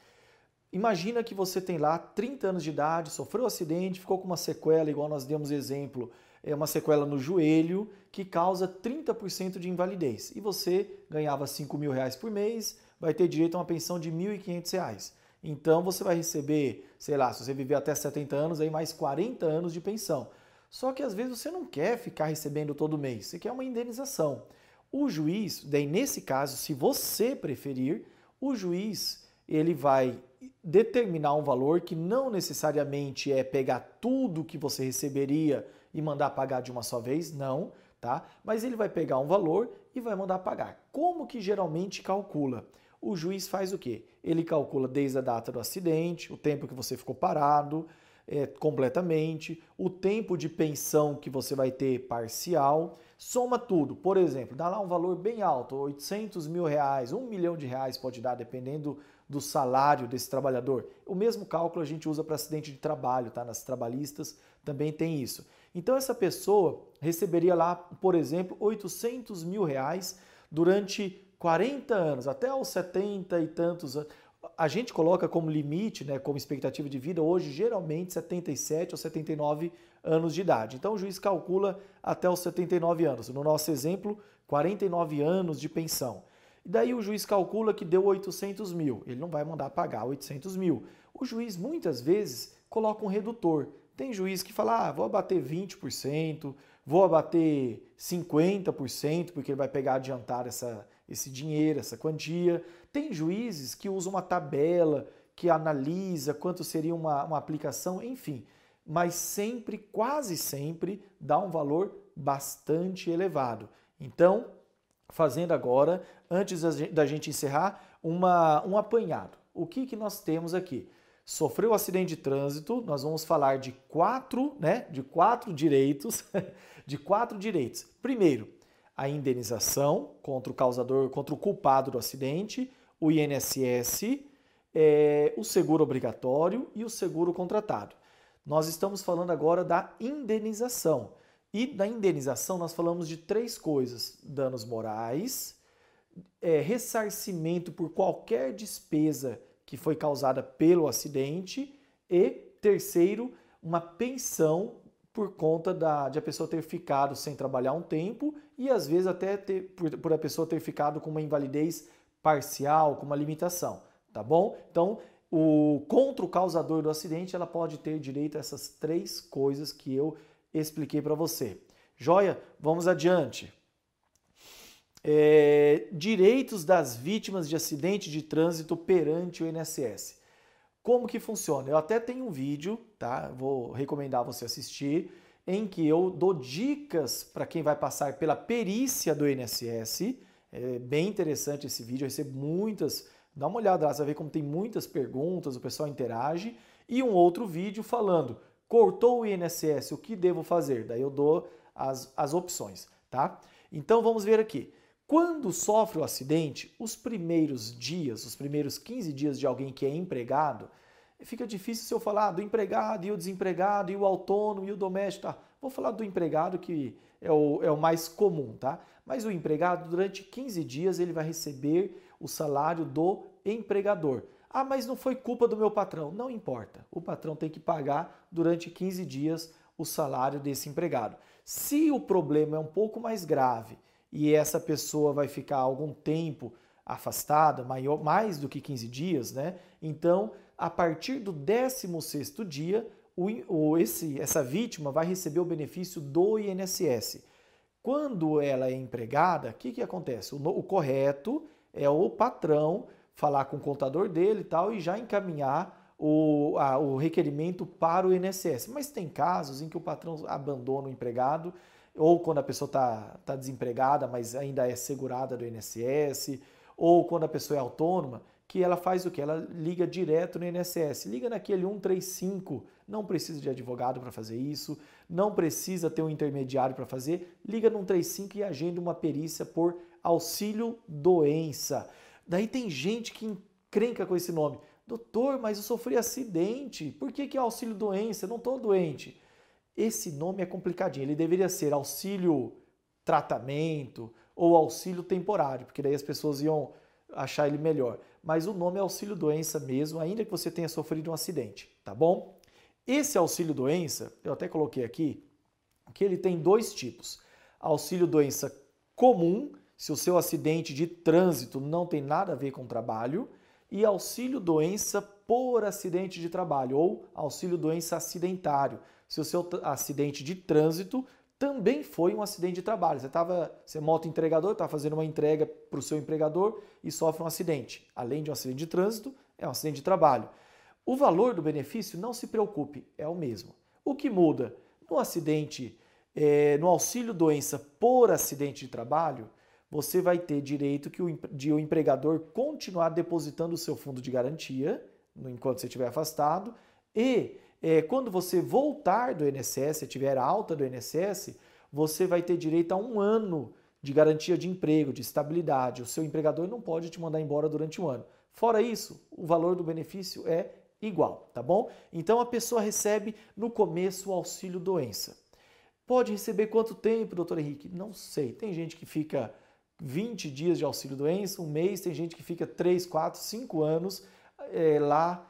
Imagina que você tem lá 30 anos de idade, sofreu um acidente, ficou com uma sequela, igual nós demos exemplo, é uma sequela no joelho que causa 30% de invalidez. E você ganhava 5 mil reais por mês, vai ter direito a uma pensão de R$ 1.500. Então você vai receber, sei lá, se você viver até 70 anos, aí mais 40 anos de pensão. Só que às vezes você não quer ficar recebendo todo mês, você quer uma indenização. O juiz, daí nesse caso, se você preferir, o juiz ele vai determinar um valor que não necessariamente é pegar tudo que você receberia e mandar pagar de uma só vez, não, tá? Mas ele vai pegar um valor e vai mandar pagar. Como que geralmente calcula? O juiz faz o quê? Ele calcula desde a data do acidente, o tempo que você ficou parado, é, completamente, o tempo de pensão que você vai ter parcial, soma tudo. Por exemplo, dá lá um valor bem alto, 800 mil reais, um milhão de reais pode dar, dependendo do salário desse trabalhador. O mesmo cálculo a gente usa para acidente de trabalho, tá? Nas trabalhistas também tem isso. Então essa pessoa receberia lá, por exemplo, 800 mil reais durante 40 anos, até aos 70 e tantos anos a gente coloca como limite, né, como expectativa de vida hoje, geralmente 77 ou 79 anos de idade. Então o juiz calcula até os 79 anos. No nosso exemplo, 49 anos de pensão. E daí o juiz calcula que deu 800 mil. Ele não vai mandar pagar 800 mil. O juiz muitas vezes coloca um redutor. Tem juiz que fala, ah, vou abater 20%, vou abater 50%, porque ele vai pegar adiantar essa, esse dinheiro, essa quantia. Tem juízes que usam uma tabela, que analisa quanto seria uma, uma aplicação, enfim. Mas sempre, quase sempre, dá um valor bastante elevado. Então, fazendo agora, antes da gente encerrar, uma, um apanhado. O que, que nós temos aqui? Sofreu um acidente de trânsito, nós vamos falar de quatro, né? De quatro direitos, de quatro direitos. Primeiro, a indenização contra o causador, contra o culpado do acidente, o INSS, é, o seguro obrigatório e o seguro contratado. Nós estamos falando agora da indenização. E da indenização nós falamos de três coisas: danos morais, é, ressarcimento por qualquer despesa que foi causada pelo acidente e, terceiro, uma pensão por conta da, de a pessoa ter ficado sem trabalhar um tempo e às vezes até ter, por, por a pessoa ter ficado com uma invalidez parcial, com uma limitação, tá bom? Então, o contra o causador do acidente, ela pode ter direito a essas três coisas que eu expliquei para você. Joia? Vamos adiante. É, direitos das vítimas de acidente de trânsito perante o INSS. Como que funciona? Eu até tenho um vídeo, tá? Vou recomendar você assistir, em que eu dou dicas para quem vai passar pela perícia do INSS. É bem interessante esse vídeo, eu recebo muitas. Dá uma olhada lá, você vai ver como tem muitas perguntas, o pessoal interage. E um outro vídeo falando: cortou o INSS, o que devo fazer? Daí eu dou as, as opções, tá? Então vamos ver aqui. Quando sofre o acidente, os primeiros dias, os primeiros 15 dias de alguém que é empregado, fica difícil se eu falar do empregado e o desempregado e o autônomo e o doméstico. Tá? Vou falar do empregado que é o, é o mais comum, tá? Mas o empregado, durante 15 dias, ele vai receber o salário do empregador. Ah, mas não foi culpa do meu patrão. Não importa. O patrão tem que pagar durante 15 dias o salário desse empregado. Se o problema é um pouco mais grave e essa pessoa vai ficar algum tempo afastada, maior, mais do que 15 dias, né? Então, a partir do 16º dia, o, esse, essa vítima vai receber o benefício do INSS. Quando ela é empregada, o que, que acontece? O, o correto é o patrão falar com o contador dele e tal e já encaminhar o, a, o requerimento para o INSS. Mas tem casos em que o patrão abandona o empregado ou quando a pessoa está tá desempregada, mas ainda é segurada do INSS, ou quando a pessoa é autônoma, que ela faz o que? Ela liga direto no INSS, liga naquele 135, não precisa de advogado para fazer isso, não precisa ter um intermediário para fazer, liga no 135 e agenda uma perícia por auxílio doença. Daí tem gente que encrenca com esse nome. Doutor, mas eu sofri acidente, por que, que é auxílio doença? Eu não estou doente. Esse nome é complicadinho, ele deveria ser auxílio tratamento ou auxílio temporário, porque daí as pessoas iam achar ele melhor. Mas o nome é auxílio doença mesmo, ainda que você tenha sofrido um acidente, tá bom? Esse auxílio doença, eu até coloquei aqui, que ele tem dois tipos. Auxílio doença comum, se o seu acidente de trânsito não tem nada a ver com trabalho, e auxílio doença por acidente de trabalho ou auxílio doença acidentário, se o seu acidente de trânsito também foi um acidente de trabalho. Você estava, você é moto entregador, está fazendo uma entrega para o seu empregador e sofre um acidente. Além de um acidente de trânsito, é um acidente de trabalho. O valor do benefício, não se preocupe, é o mesmo. O que muda no acidente, é, no auxílio doença por acidente de trabalho, você vai ter direito que o, de o empregador continuar depositando o seu fundo de garantia enquanto você estiver afastado e é, quando você voltar do INSS, se tiver alta do INSS, você vai ter direito a um ano de garantia de emprego, de estabilidade. O seu empregador não pode te mandar embora durante um ano. Fora isso, o valor do benefício é igual, tá bom? Então a pessoa recebe no começo o auxílio doença. Pode receber quanto tempo, doutor Henrique? Não sei. Tem gente que fica 20 dias de auxílio doença, um mês, tem gente que fica 3, 4, 5 anos é, lá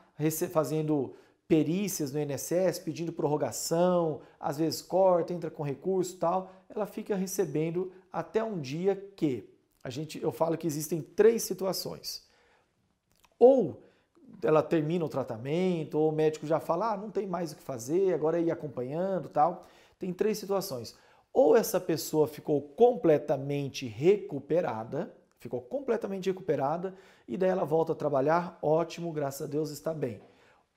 fazendo perícias no INSS, pedindo prorrogação, às vezes corta, entra com recurso tal, ela fica recebendo até um dia que a gente, eu falo que existem três situações. Ou ela termina o tratamento, ou o médico já fala, ah, não tem mais o que fazer, agora é ir acompanhando tal. Tem três situações. Ou essa pessoa ficou completamente recuperada, ficou completamente recuperada, e daí ela volta a trabalhar, ótimo, graças a Deus está bem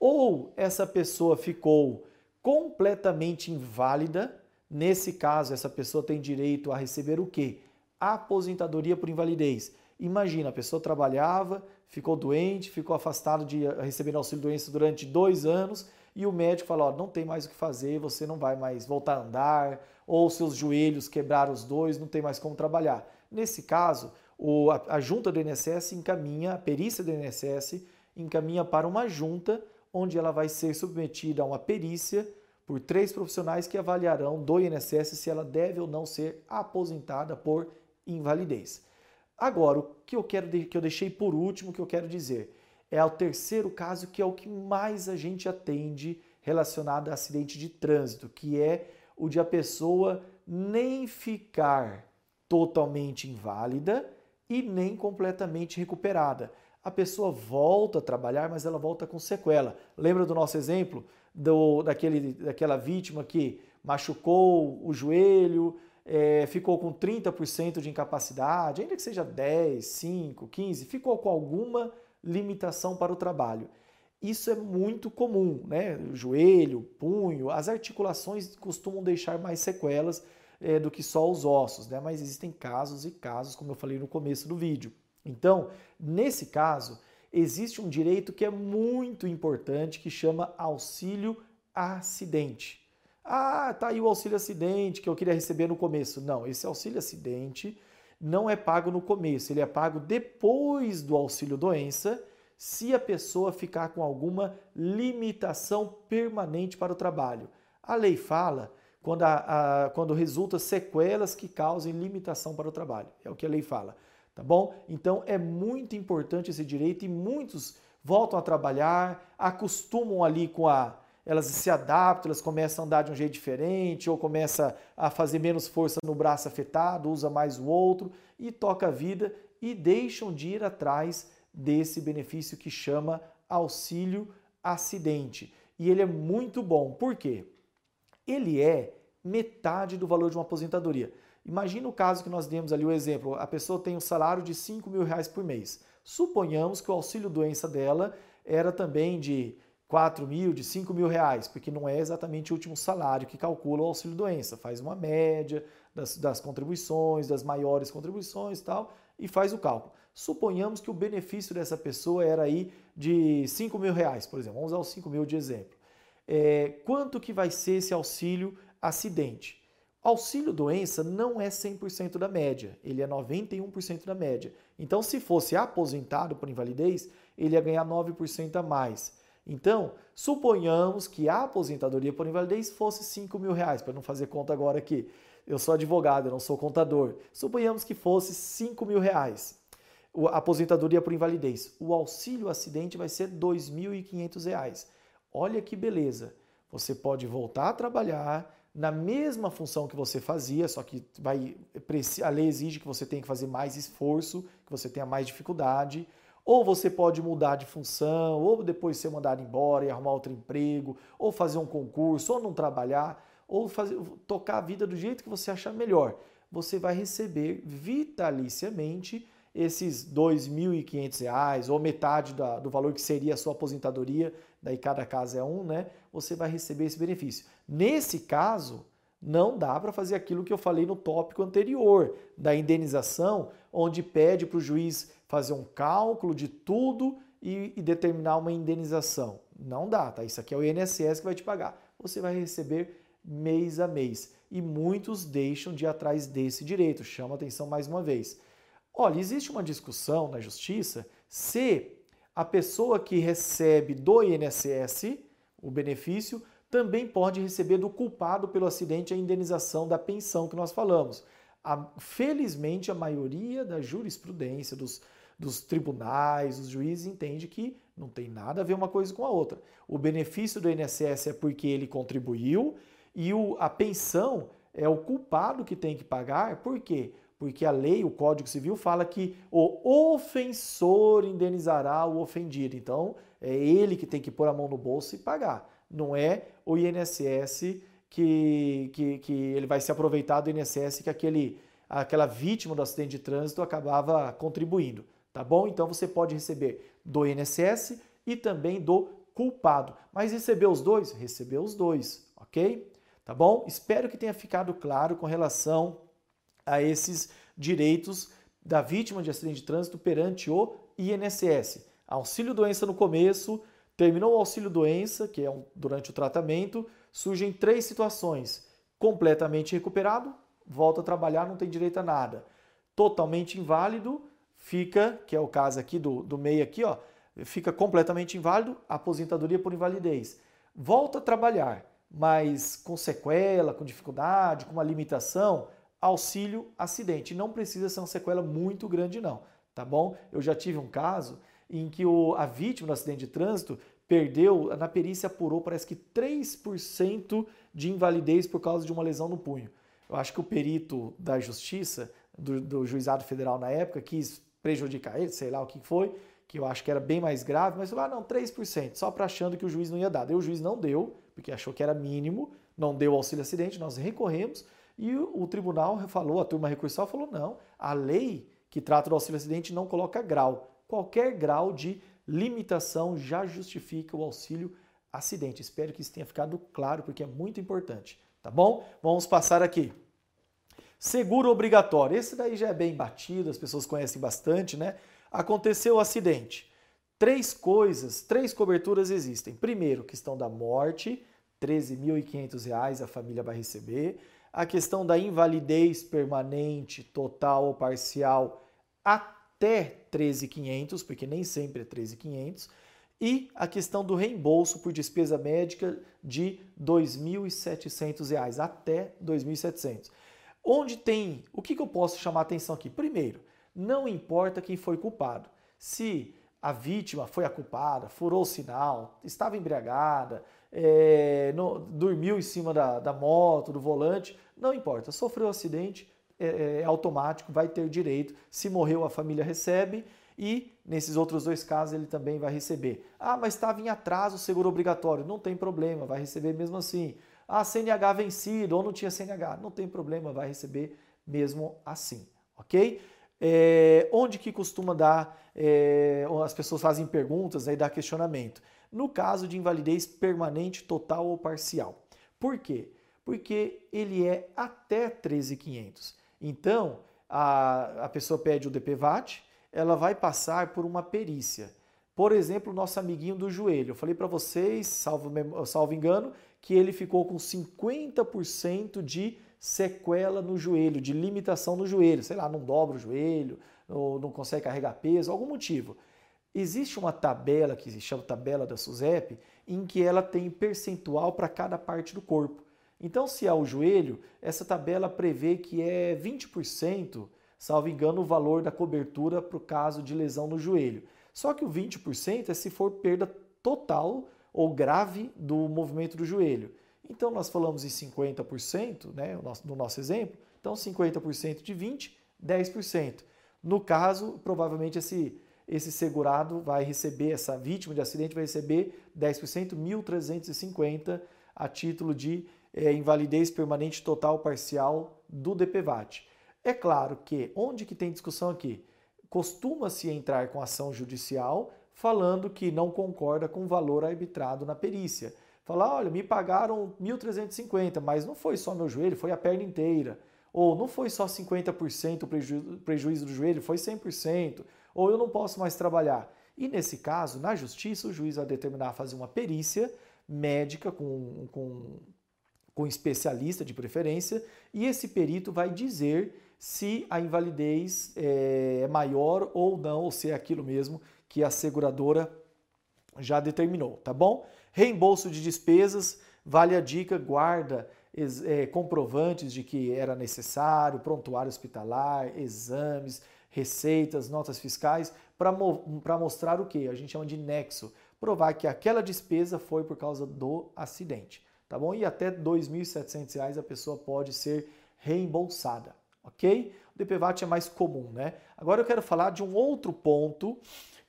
ou essa pessoa ficou completamente inválida. Nesse caso, essa pessoa tem direito a receber o quê? Aposentadoria por invalidez. Imagina, a pessoa trabalhava, ficou doente, ficou afastado de receber auxílio doença durante dois anos e o médico falou: não tem mais o que fazer, você não vai mais voltar a andar, ou seus joelhos quebraram os dois, não tem mais como trabalhar. Nesse caso, o, a, a junta do INSS encaminha, a perícia do INSS encaminha para uma junta onde ela vai ser submetida a uma perícia por três profissionais que avaliarão do INSS se ela deve ou não ser aposentada por invalidez. Agora, o que eu quero que eu deixei por último que eu quero dizer é o terceiro caso que é o que mais a gente atende relacionado a acidente de trânsito, que é o de a pessoa nem ficar totalmente inválida e nem completamente recuperada a pessoa volta a trabalhar, mas ela volta com sequela. Lembra do nosso exemplo do, daquele, daquela vítima que machucou o joelho, é, ficou com 30% de incapacidade, ainda que seja 10, 5, 15, ficou com alguma limitação para o trabalho. Isso é muito comum, né? Joelho, punho, as articulações costumam deixar mais sequelas é, do que só os ossos, né? Mas existem casos e casos, como eu falei no começo do vídeo. Então, nesse caso, existe um direito que é muito importante que chama auxílio acidente. Ah, tá aí o auxílio acidente que eu queria receber no começo. Não, esse auxílio acidente não é pago no começo, ele é pago depois do auxílio doença, se a pessoa ficar com alguma limitação permanente para o trabalho. A lei fala quando, a, a, quando resulta sequelas que causem limitação para o trabalho. É o que a lei fala tá bom? Então é muito importante esse direito e muitos voltam a trabalhar, acostumam ali com a elas se adaptam, elas começam a andar de um jeito diferente ou começa a fazer menos força no braço afetado, usa mais o outro e toca a vida e deixam de ir atrás desse benefício que chama auxílio acidente. E ele é muito bom. Por quê? Ele é metade do valor de uma aposentadoria. Imagina o caso que nós demos ali o exemplo: a pessoa tem um salário de 5 mil reais por mês. Suponhamos que o auxílio doença dela era também de 4 mil, de 5 mil reais, porque não é exatamente o último salário que calcula o auxílio doença, faz uma média das, das contribuições, das maiores contribuições e tal, e faz o cálculo. Suponhamos que o benefício dessa pessoa era aí de 5 mil reais, por exemplo. Vamos usar os 5 mil de exemplo. É, quanto que vai ser esse auxílio acidente? Auxílio doença não é 100% da média, ele é 91% da média. Então, se fosse aposentado por invalidez, ele ia ganhar 9% a mais. Então, suponhamos que a aposentadoria por invalidez fosse 5 mil reais, para não fazer conta agora aqui. Eu sou advogado, eu não sou contador. Suponhamos que fosse 5 mil reais a aposentadoria por invalidez. O auxílio acidente vai ser R$ 2.500. Olha que beleza. Você pode voltar a trabalhar na mesma função que você fazia, só que vai, a lei exige que você tenha que fazer mais esforço, que você tenha mais dificuldade. Ou você pode mudar de função, ou depois ser mandado embora e arrumar outro emprego, ou fazer um concurso, ou não trabalhar, ou fazer, tocar a vida do jeito que você achar melhor. Você vai receber vitaliciamente esses R$ 2.500 ou metade da, do valor que seria a sua aposentadoria, daí cada caso é um, né? Você vai receber esse benefício. Nesse caso, não dá para fazer aquilo que eu falei no tópico anterior, da indenização, onde pede para o juiz fazer um cálculo de tudo e, e, determinar uma indenização. Não dá, tá? Isso aqui é o INSS que vai te pagar. Você vai receber mês a mês. E muitos deixam de ir atrás desse direito. Chama atenção mais uma vez. Olha, existe uma discussão na justiça se a pessoa que recebe do INSS o benefício também pode receber do culpado pelo acidente a indenização da pensão que nós falamos. A, felizmente, a maioria da jurisprudência, dos, dos tribunais, os juízes entende que não tem nada a ver uma coisa com a outra. O benefício do INSS é porque ele contribuiu e o, a pensão é o culpado que tem que pagar, por quê? Porque a lei, o Código Civil, fala que o ofensor indenizará o ofendido. Então, é ele que tem que pôr a mão no bolso e pagar. Não é o INSS que, que, que ele vai se aproveitar do INSS que aquele, aquela vítima do acidente de trânsito acabava contribuindo. Tá bom? Então você pode receber do INSS e também do culpado. Mas receber os dois? Receber os dois, ok? Tá bom? Espero que tenha ficado claro com relação a esses direitos da vítima de acidente de trânsito perante o INSS. Auxílio doença no começo, terminou o auxílio doença, que é um, durante o tratamento, surgem três situações: completamente recuperado, volta a trabalhar, não tem direito a nada. Totalmente inválido, fica, que é o caso aqui do, do meio aqui, ó, fica completamente inválido, aposentadoria por invalidez. Volta a trabalhar, mas com sequela, com dificuldade, com uma limitação, auxílio acidente. Não precisa ser uma sequela muito grande, não, tá bom? Eu já tive um caso em que o, a vítima do acidente de trânsito perdeu, na perícia apurou, parece que 3% de invalidez por causa de uma lesão no punho. Eu acho que o perito da justiça, do, do juizado federal na época, quis prejudicar ele, sei lá o que foi, que eu acho que era bem mais grave, mas falou, ah, não, 3%, só para achando que o juiz não ia dar. Daí o juiz não deu, porque achou que era mínimo, não deu auxílio acidente, nós recorremos, e o tribunal falou, a turma recursal falou: não, a lei que trata do auxílio acidente não coloca grau. Qualquer grau de limitação já justifica o auxílio acidente. Espero que isso tenha ficado claro, porque é muito importante. Tá bom? Vamos passar aqui. Seguro obrigatório. Esse daí já é bem batido, as pessoas conhecem bastante, né? Aconteceu o acidente. Três coisas, três coberturas existem. Primeiro, questão da morte, R$ 13.500 a família vai receber a questão da invalidez permanente, total ou parcial, até 13.500, porque nem sempre é 13.500, e a questão do reembolso por despesa médica de R$ 2.700, até R$ 2.700. Onde tem, o que, que eu posso chamar atenção aqui? Primeiro, não importa quem foi culpado. Se a vítima foi a culpada, furou o sinal, estava embriagada, é, no, dormiu em cima da, da, moto, do volante, não importa. Sofreu um acidente, é, é, automático, vai ter direito. Se morreu, a família recebe e nesses outros dois casos ele também vai receber. Ah, mas estava em atraso o seguro obrigatório. Não tem problema, vai receber mesmo assim. Ah, CNH vencido ou não tinha CNH. Não tem problema, vai receber mesmo assim, ok? É, onde que costuma dar, é, as pessoas fazem perguntas e né, dá questionamento? No caso de invalidez permanente, total ou parcial. Por quê? Porque ele é até 13.500. Então, a, a pessoa pede o DPVAT, ela vai passar por uma perícia. Por exemplo, o nosso amiguinho do joelho. Eu falei para vocês, salvo, salvo engano, que ele ficou com 50% de sequela no joelho, de limitação no joelho. Sei lá, não dobra o joelho, não consegue carregar peso, algum motivo. Existe uma tabela que se chama tabela da SUSEP, em que ela tem percentual para cada parte do corpo. Então, se é o joelho, essa tabela prevê que é 20%, salvo engano, o valor da cobertura para o caso de lesão no joelho. Só que o 20% é se for perda total ou grave do movimento do joelho. Então, nós falamos em 50%, né, no nosso exemplo, então 50% de 20%, 10%. No caso, provavelmente esse, esse segurado vai receber, essa vítima de acidente vai receber 10%, 1.350 a título de é, invalidez permanente total parcial do DPVAT. É claro que, onde que tem discussão aqui? Costuma-se entrar com ação judicial falando que não concorda com o valor arbitrado na perícia. Falar, olha, me pagaram 1.350, mas não foi só meu joelho, foi a perna inteira. Ou não foi só 50% o preju prejuízo do joelho, foi 100%. Ou eu não posso mais trabalhar. E nesse caso, na justiça, o juiz vai determinar fazer uma perícia médica com, com, com especialista de preferência, e esse perito vai dizer se a invalidez é maior ou não, ou se é aquilo mesmo que a seguradora já determinou, tá bom? Reembolso de despesas, vale a dica, guarda comprovantes de que era necessário, prontuário hospitalar, exames, receitas, notas fiscais, para mo mostrar o que? A gente chama de nexo, provar que aquela despesa foi por causa do acidente, tá bom? E até R$ 2.700 a pessoa pode ser reembolsada, ok? O DPVAT é mais comum, né? Agora eu quero falar de um outro ponto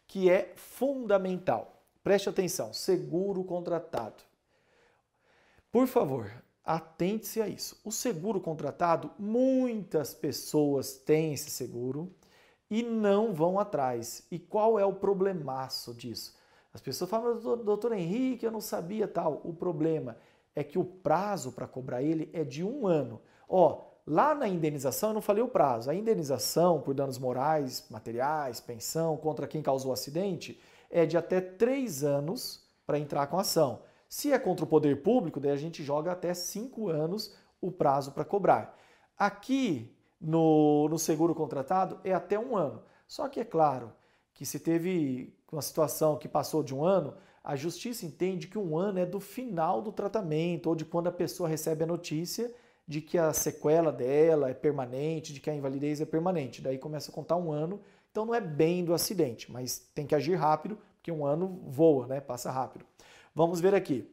que é fundamental. Preste atenção, seguro contratado. Por favor, atente-se a isso. O seguro contratado, muitas pessoas têm esse seguro e não vão atrás. E qual é o problemaço disso? As pessoas falam, doutor, Henrique, eu não sabia tal. O problema é que o prazo para cobrar ele é de um ano. Ó, lá na indenização eu não falei o prazo. A indenização por danos morais, materiais, pensão contra quem causou o acidente é de até três anos para entrar com a ação. Se é contra o poder público, daí a gente joga até cinco anos o prazo para cobrar. Aqui no, no seguro contratado é até um ano. Só que é claro que se teve uma situação que passou de um ano, a justiça entende que um ano é do final do tratamento ou de quando a pessoa recebe a notícia de que a sequela dela é permanente, de que a invalidez é permanente. Daí começa a contar um ano, então não é bem do acidente, mas tem que agir rápido, porque um ano voa, né? Passa rápido. Vamos ver aqui.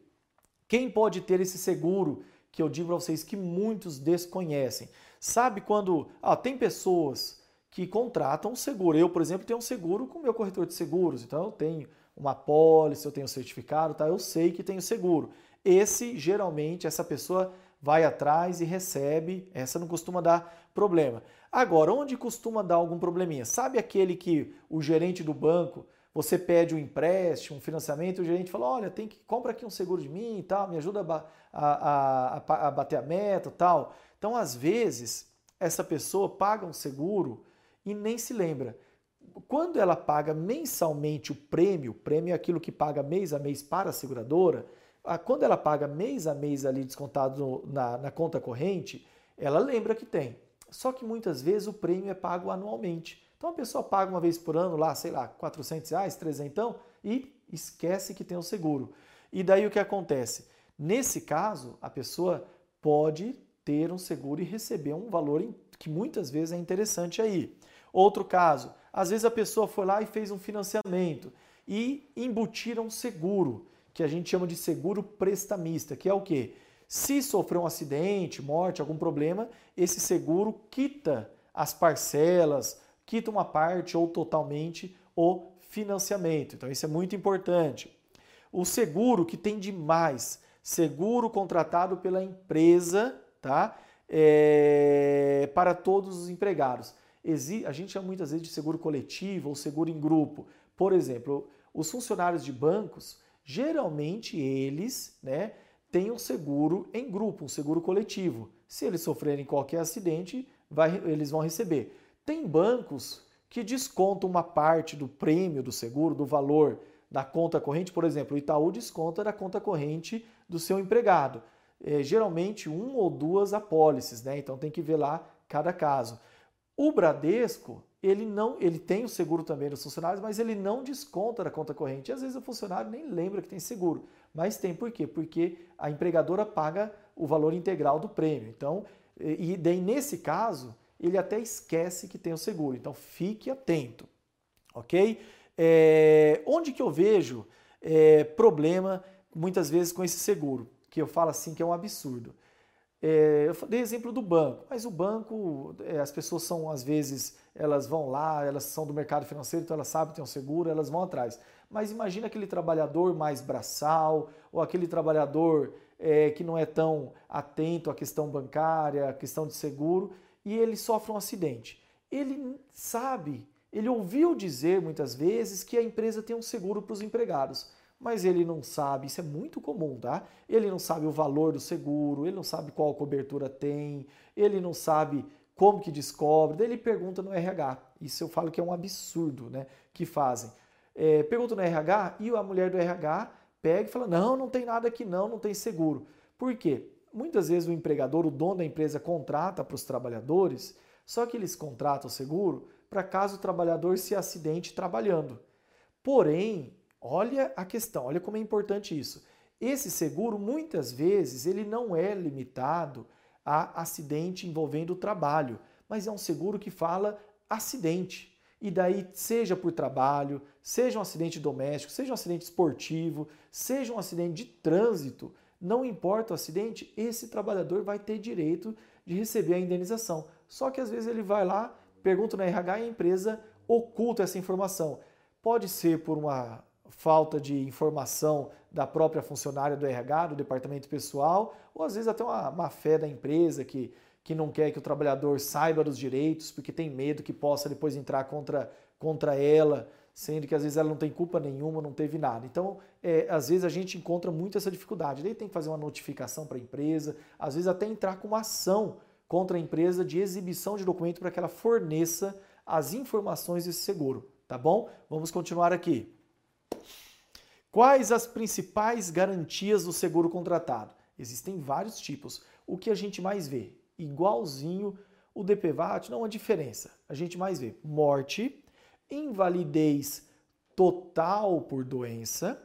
Quem pode ter esse seguro que eu digo para vocês que muitos desconhecem? Sabe quando tem pessoas que contratam seguro. Eu, por exemplo, tenho um seguro com meu corretor de seguros, então eu tenho uma pólice, eu tenho um certificado, tá? Eu sei que tenho seguro. Esse, geralmente, essa pessoa vai atrás e recebe, essa não costuma dar problema. Agora, onde costuma dar algum probleminha? Sabe aquele que o gerente do banco, você pede um empréstimo, um financiamento, o gerente fala, olha, tem que compra aqui um seguro de mim e tal, me ajuda a, a, a, a bater a meta tal. Então, às vezes, essa pessoa paga um seguro e nem se lembra. Quando ela paga mensalmente o prêmio, o prêmio é aquilo que paga mês a mês para a seguradora, quando ela paga mês a mês ali descontado na, na conta corrente, ela lembra que tem. Só que muitas vezes o prêmio é pago anualmente. Então a pessoa paga uma vez por ano lá, sei lá, 400 reais, 300 e esquece que tem o seguro. E daí o que acontece? Nesse caso, a pessoa pode ter um seguro e receber um valor que muitas vezes é interessante aí. Outro caso, às vezes a pessoa foi lá e fez um financiamento e embutiram um seguro, que a gente chama de seguro prestamista, que é o quê? Se sofreu um acidente, morte, algum problema, esse seguro quita as parcelas, quita uma parte ou totalmente o financiamento. Então isso é muito importante. O seguro que tem demais, seguro contratado pela empresa, tá? é, para todos os empregados. A gente chama muitas vezes de seguro coletivo ou seguro em grupo. Por exemplo, os funcionários de bancos, geralmente eles né, têm um seguro em grupo, um seguro coletivo. Se eles sofrerem qualquer acidente, vai, eles vão receber. Tem bancos que descontam uma parte do prêmio do seguro, do valor da conta corrente. Por exemplo, o Itaú desconta da conta corrente do seu empregado. É, geralmente um ou duas apólices, né? Então tem que ver lá cada caso. O Bradesco, ele não, ele tem o seguro também dos funcionários, mas ele não desconta da conta corrente. E às vezes o funcionário nem lembra que tem seguro, mas tem por quê? Porque a empregadora paga o valor integral do prêmio. Então, e daí nesse caso, ele até esquece que tem o seguro. Então fique atento, ok? É, onde que eu vejo é, problema muitas vezes com esse seguro? Que eu falo assim que é um absurdo. É, eu dei exemplo do banco, mas o banco, é, as pessoas são às vezes, elas vão lá, elas são do mercado financeiro, então elas sabem que tem um seguro, elas vão atrás. Mas imagina aquele trabalhador mais braçal, ou aquele trabalhador é, que não é tão atento à questão bancária, à questão de seguro, e ele sofre um acidente. Ele sabe, ele ouviu dizer muitas vezes que a empresa tem um seguro para os empregados, mas ele não sabe, isso é muito comum, tá? Ele não sabe o valor do seguro, ele não sabe qual cobertura tem, ele não sabe como que descobre, daí ele pergunta no RH. Isso eu falo que é um absurdo, né? Que fazem. É, pergunta no RH e a mulher do RH pega e fala: não, não tem nada aqui, não, não tem seguro. Por quê? Muitas vezes o empregador, o dono da empresa, contrata para os trabalhadores, só que eles contratam o seguro para caso o trabalhador se acidente trabalhando. Porém, olha a questão, olha como é importante isso. Esse seguro, muitas vezes, ele não é limitado a acidente envolvendo o trabalho, mas é um seguro que fala acidente. E daí, seja por trabalho, seja um acidente doméstico, seja um acidente esportivo, seja um acidente de trânsito, não importa o acidente, esse trabalhador vai ter direito de receber a indenização. Só que às vezes ele vai lá, pergunta na RH e a empresa oculta essa informação. Pode ser por uma falta de informação da própria funcionária do RH, do departamento pessoal, ou às vezes até uma má fé da empresa que, que não quer que o trabalhador saiba dos direitos, porque tem medo que possa depois entrar contra, contra ela sendo que às vezes ela não tem culpa nenhuma, não teve nada. Então, é, às vezes a gente encontra muito essa dificuldade. Daí tem que fazer uma notificação para a empresa, às vezes até entrar com uma ação contra a empresa de exibição de documento para que ela forneça as informações desse seguro, tá bom? Vamos continuar aqui. Quais as principais garantias do seguro contratado? Existem vários tipos. O que a gente mais vê? Igualzinho o DPVAT, não há diferença. A gente mais vê morte, invalidez total por doença,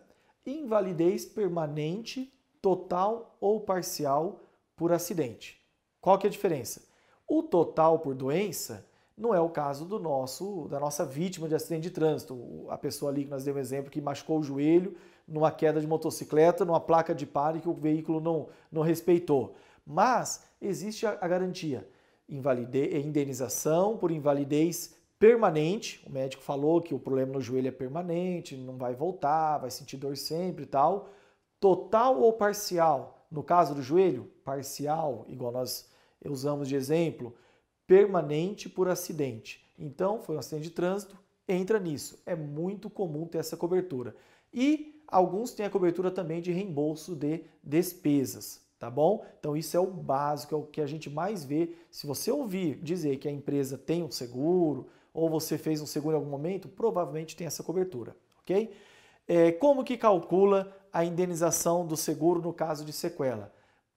invalidez permanente, total ou parcial por acidente. Qual que é a diferença? O total por doença não é o caso do nosso da nossa vítima de acidente de trânsito, a pessoa ali que nós demos exemplo que machucou o joelho numa queda de motocicleta, numa placa de pare que o veículo não, não respeitou. Mas existe a, a garantia, invalidez, indenização por invalidez permanente. O médico falou que o problema no joelho é permanente, não vai voltar, vai sentir dor sempre e tal. Total ou parcial? No caso do joelho, parcial, igual nós usamos de exemplo, permanente por acidente. Então, foi um acidente de trânsito, entra nisso. É muito comum ter essa cobertura. E alguns têm a cobertura também de reembolso de despesas, tá bom? Então isso é o básico, é o que a gente mais vê. Se você ouvir dizer que a empresa tem um seguro, ou você fez um seguro em algum momento, provavelmente tem essa cobertura, ok? É, como que calcula a indenização do seguro no caso de sequela?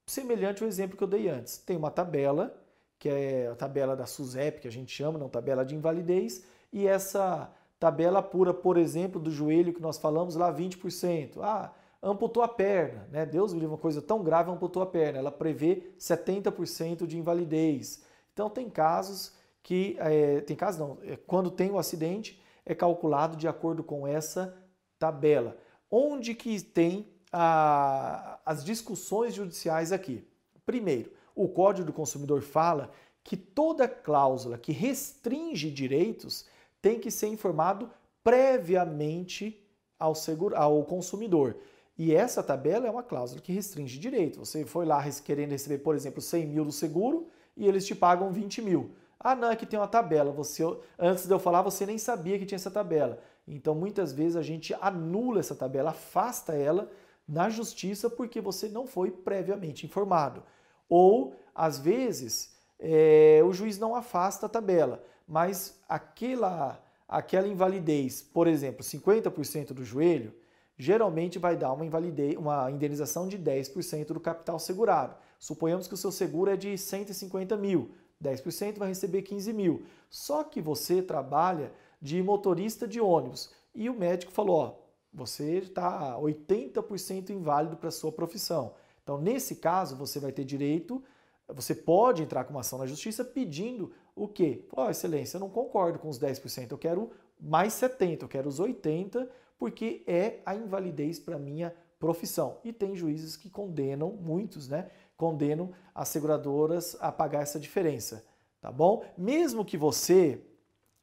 Semelhante ao exemplo que eu dei antes. Tem uma tabela, que é a tabela da SUSEP, que a gente chama, não tabela de invalidez, e essa tabela pura, por exemplo, do joelho que nós falamos lá, 20%. Ah, amputou a perna, né? Deus me livre uma coisa tão grave, amputou a perna. Ela prevê 70% de invalidez. Então tem casos que é, tem casos não, é, quando tem o um acidente é calculado de acordo com essa tabela. Onde que tem a, as discussões judiciais aqui? Primeiro, o Código do Consumidor fala que toda cláusula que restringe direitos tem que ser informado previamente ao, seguro, ao consumidor. E essa tabela é uma cláusula que restringe direito. Você foi lá querendo receber, por exemplo, 100 mil do seguro e eles te pagam 20 mil. Ah, não, é que tem uma tabela. Você, antes de eu falar, você nem sabia que tinha essa tabela. Então, muitas vezes a gente anula essa tabela, afasta ela na justiça porque você não foi previamente informado. Ou, às vezes, é, o juiz não afasta a tabela, mas aquela, aquela invalidez, por exemplo, 50% do joelho, geralmente vai dar uma, invalidez, uma indenização de 10% do capital segurado. Suponhamos que o seu seguro é de 150 mil, 10% vai receber 15 mil. Só que você trabalha de motorista de ônibus e o médico falou: ó, você está 80% inválido para a sua profissão. Então, nesse caso, você vai ter direito, você pode entrar com uma ação na justiça pedindo o quê? Ó, oh, excelência, eu não concordo com os 10%, eu quero mais 70%, eu quero os 80%, porque é a invalidez para minha profissão. E tem juízes que condenam, muitos, né? Condenam as seguradoras a pagar essa diferença, tá bom? Mesmo que você,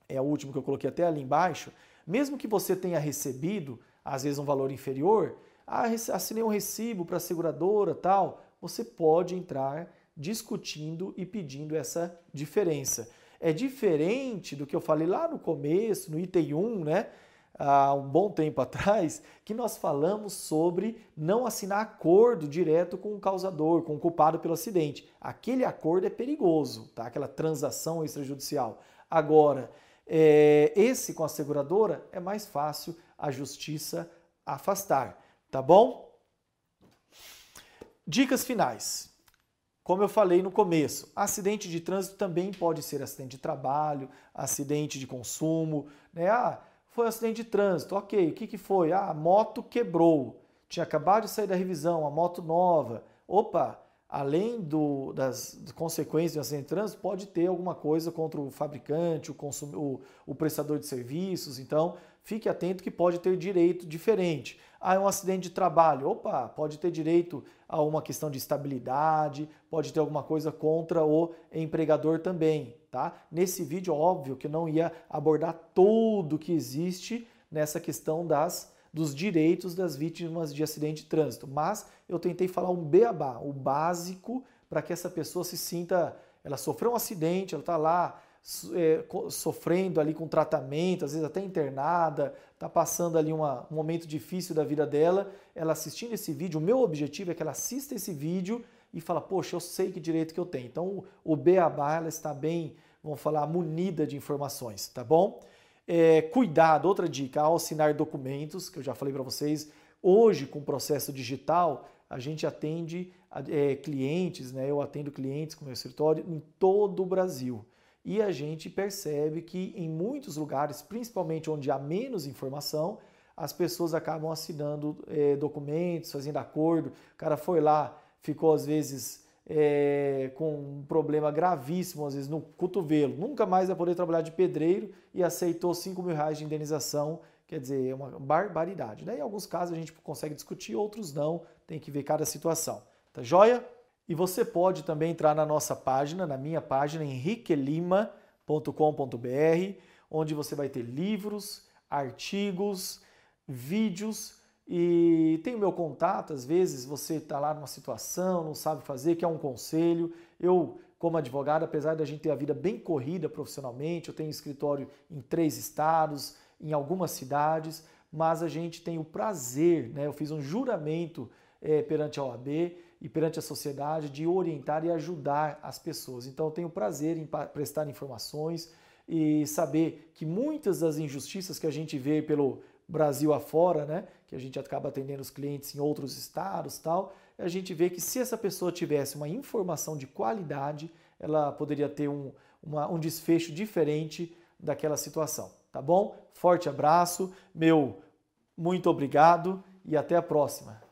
é o último que eu coloquei até ali embaixo, mesmo que você tenha recebido, às vezes, um valor inferior, ah, assinei um recibo para a seguradora tal, você pode entrar discutindo e pedindo essa diferença. É diferente do que eu falei lá no começo, no item 1, né? Há um bom tempo atrás, que nós falamos sobre não assinar acordo direto com o causador, com o culpado pelo acidente. Aquele acordo é perigoso, tá? aquela transação extrajudicial. Agora, é, esse com a seguradora é mais fácil a justiça afastar, tá bom? Dicas finais. Como eu falei no começo, acidente de trânsito também pode ser acidente de trabalho, acidente de consumo, né? Ah, foi um acidente de trânsito, ok. O que, que foi? Ah, a moto quebrou. Tinha acabado de sair da revisão, a moto nova. Opa, além do, das consequências de um acidente de trânsito, pode ter alguma coisa contra o fabricante, o, consum, o, o prestador de serviços. Então, fique atento que pode ter direito diferente. Ah, é um acidente de trabalho. Opa, pode ter direito a uma questão de estabilidade, pode ter alguma coisa contra o empregador também, tá? Nesse vídeo, óbvio que eu não ia abordar tudo que existe nessa questão das dos direitos das vítimas de acidente de trânsito, mas eu tentei falar um beabá, o básico para que essa pessoa se sinta, ela sofreu um acidente, ela está lá sofrendo ali com tratamento, às vezes até internada, está passando ali uma, um momento difícil da vida dela, ela assistindo esse vídeo, o meu objetivo é que ela assista esse vídeo e fala, poxa, eu sei que direito que eu tenho. Então o Beabá ela está bem, vamos falar, munida de informações, tá bom? É, cuidado, outra dica, ao assinar documentos, que eu já falei para vocês, hoje com o processo digital, a gente atende é, clientes, né? eu atendo clientes com meu escritório em todo o Brasil e a gente percebe que em muitos lugares, principalmente onde há menos informação, as pessoas acabam assinando é, documentos, fazendo acordo. O cara foi lá, ficou às vezes é, com um problema gravíssimo, às vezes no cotovelo, nunca mais vai poder trabalhar de pedreiro e aceitou 5 mil reais de indenização. Quer dizer, é uma barbaridade. Né? Em alguns casos a gente consegue discutir, outros não, tem que ver cada situação. Tá joia? E você pode também entrar na nossa página, na minha página, henriquelima.com.br, onde você vai ter livros, artigos, vídeos e tem o meu contato. Às vezes você está lá numa situação, não sabe fazer, quer um conselho. Eu, como advogado, apesar da gente ter a vida bem corrida profissionalmente, eu tenho escritório em três estados, em algumas cidades, mas a gente tem o prazer, né? Eu fiz um juramento é, perante a OAB e perante a sociedade de orientar e ajudar as pessoas. Então eu tenho prazer em prestar informações e saber que muitas das injustiças que a gente vê pelo Brasil afora, né, que a gente acaba atendendo os clientes em outros estados, tal, a gente vê que se essa pessoa tivesse uma informação de qualidade, ela poderia ter um, uma, um desfecho diferente daquela situação, tá bom? Forte abraço, meu muito obrigado e até a próxima.